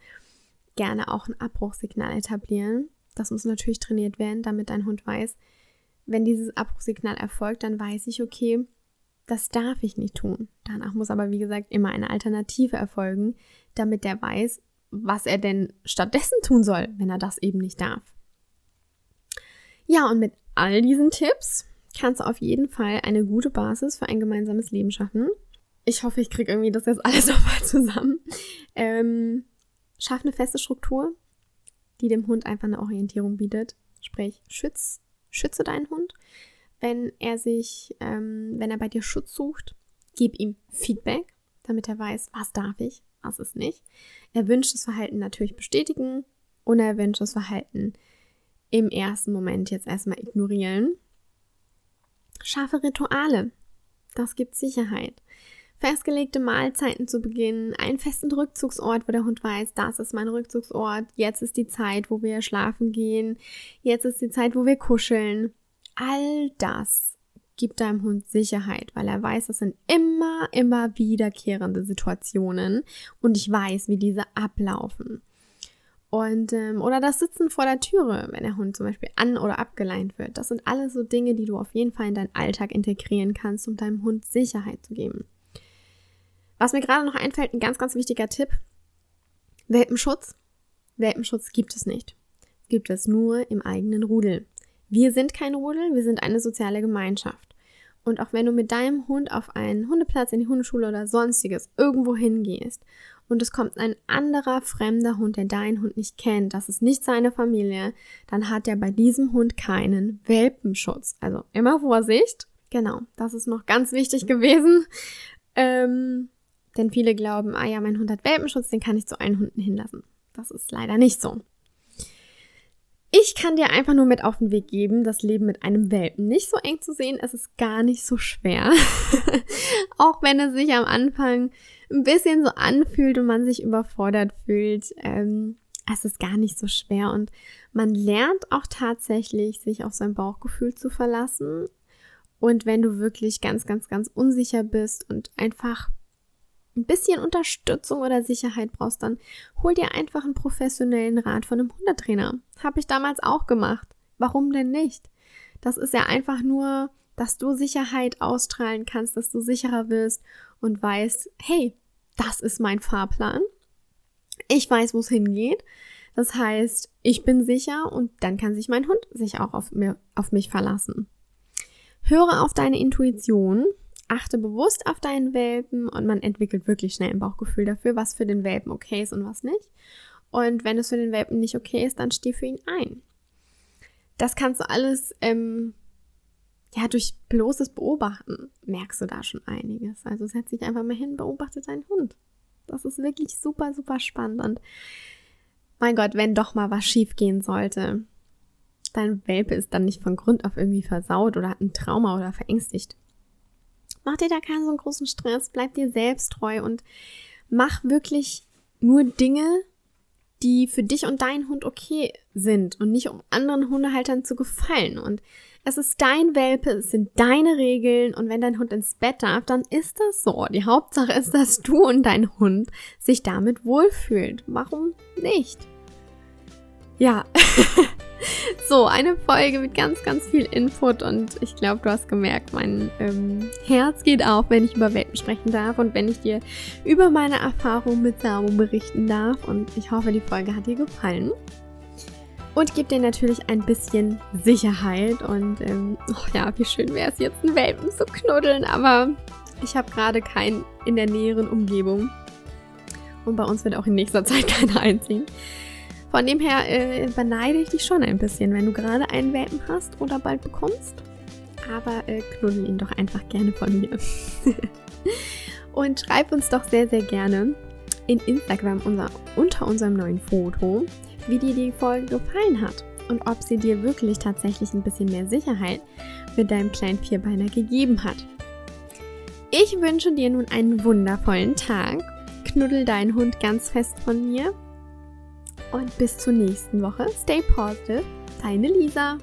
gerne auch ein Abbruchsignal etablieren. Das muss natürlich trainiert werden, damit dein Hund weiß, wenn dieses Abbruchsignal erfolgt, dann weiß ich, okay, das darf ich nicht tun. Danach muss aber, wie gesagt, immer eine Alternative erfolgen, damit der weiß, was er denn stattdessen tun soll, wenn er das eben nicht darf. Ja, und mit all diesen Tipps kannst du auf jeden Fall eine gute Basis für ein gemeinsames Leben schaffen. Ich hoffe, ich kriege irgendwie das jetzt alles nochmal zusammen. Ähm, Schaff eine feste Struktur, die dem Hund einfach eine Orientierung bietet. Sprich, schütz, schütze deinen Hund. Wenn er sich, ähm, wenn er bei dir Schutz sucht, gib ihm Feedback, damit er weiß, was darf ich, was ist nicht. Erwünschtes Verhalten natürlich bestätigen, unerwünschtes Verhalten im ersten Moment jetzt erstmal ignorieren. Schaffe Rituale. Das gibt Sicherheit festgelegte Mahlzeiten zu Beginn, einen festen Rückzugsort, wo der Hund weiß, das ist mein Rückzugsort, jetzt ist die Zeit, wo wir schlafen gehen, jetzt ist die Zeit, wo wir kuscheln. All das gibt deinem Hund Sicherheit, weil er weiß, das sind immer, immer wiederkehrende Situationen und ich weiß, wie diese ablaufen. Und, ähm, oder das Sitzen vor der Türe, wenn der Hund zum Beispiel an- oder abgeleint wird. Das sind alles so Dinge, die du auf jeden Fall in deinen Alltag integrieren kannst, um deinem Hund Sicherheit zu geben. Was mir gerade noch einfällt, ein ganz, ganz wichtiger Tipp. Welpenschutz. Welpenschutz gibt es nicht. Gibt es nur im eigenen Rudel. Wir sind kein Rudel, wir sind eine soziale Gemeinschaft. Und auch wenn du mit deinem Hund auf einen Hundeplatz in die Hundeschule oder sonstiges irgendwo hingehst und es kommt ein anderer fremder Hund, der deinen Hund nicht kennt, das ist nicht seine Familie, dann hat er bei diesem Hund keinen Welpenschutz. Also immer Vorsicht. Genau, das ist noch ganz wichtig gewesen. Ähm, denn viele glauben, ah ja, mein Hund hat Welpenschutz, den kann ich zu allen Hunden hinlassen. Das ist leider nicht so. Ich kann dir einfach nur mit auf den Weg geben, das Leben mit einem Welpen nicht so eng zu sehen. Es ist gar nicht so schwer. Auch wenn es sich am Anfang ein bisschen so anfühlt und man sich überfordert fühlt. Ähm, es ist gar nicht so schwer und man lernt auch tatsächlich, sich auf sein Bauchgefühl zu verlassen. Und wenn du wirklich ganz, ganz, ganz unsicher bist und einfach ein bisschen Unterstützung oder Sicherheit brauchst, dann hol dir einfach einen professionellen Rat von einem Hundetrainer. Habe ich damals auch gemacht. Warum denn nicht? Das ist ja einfach nur, dass du Sicherheit ausstrahlen kannst, dass du sicherer wirst und weißt, hey, das ist mein Fahrplan. Ich weiß, wo es hingeht. Das heißt, ich bin sicher und dann kann sich mein Hund sich auch auf, mir, auf mich verlassen. Höre auf deine Intuition achte bewusst auf deinen Welpen und man entwickelt wirklich schnell ein Bauchgefühl dafür, was für den Welpen okay ist und was nicht. Und wenn es für den Welpen nicht okay ist, dann steh für ihn ein. Das kannst du alles, ähm, ja, durch bloßes Beobachten merkst du da schon einiges. Also setz dich einfach mal hin, beobachte deinen Hund. Das ist wirklich super, super spannend. Und mein Gott, wenn doch mal was schief gehen sollte, dein Welpe ist dann nicht von Grund auf irgendwie versaut oder hat ein Trauma oder verängstigt. Mach dir da keinen so großen Stress, bleib dir selbst treu und mach wirklich nur Dinge, die für dich und deinen Hund okay sind und nicht um anderen Hundehaltern zu gefallen. Und es ist dein Welpe, es sind deine Regeln und wenn dein Hund ins Bett darf, dann ist das so. Die Hauptsache ist, dass du und dein Hund sich damit wohlfühlt. Warum nicht? Ja, so eine Folge mit ganz, ganz viel Input und ich glaube, du hast gemerkt, mein ähm, Herz geht auf, wenn ich über Welpen sprechen darf und wenn ich dir über meine Erfahrung mit Samo berichten darf und ich hoffe, die Folge hat dir gefallen. Und gibt dir natürlich ein bisschen Sicherheit und ähm, oh ja, wie schön wäre es jetzt, einen Welpen zu knuddeln, aber ich habe gerade keinen in der näheren Umgebung. Und bei uns wird auch in nächster Zeit keiner einziehen. Von dem her äh, beneide ich dich schon ein bisschen, wenn du gerade einen Welpen hast oder bald bekommst. Aber äh, knuddel ihn doch einfach gerne von mir. Und schreib uns doch sehr, sehr gerne in Instagram unser, unter unserem neuen Foto, wie dir die Folge gefallen hat und ob sie dir wirklich tatsächlich ein bisschen mehr Sicherheit mit deinem kleinen Vierbeiner gegeben hat. Ich wünsche dir nun einen wundervollen Tag. Knuddel deinen Hund ganz fest von mir. Und bis zur nächsten Woche. Stay positive. Deine Lisa.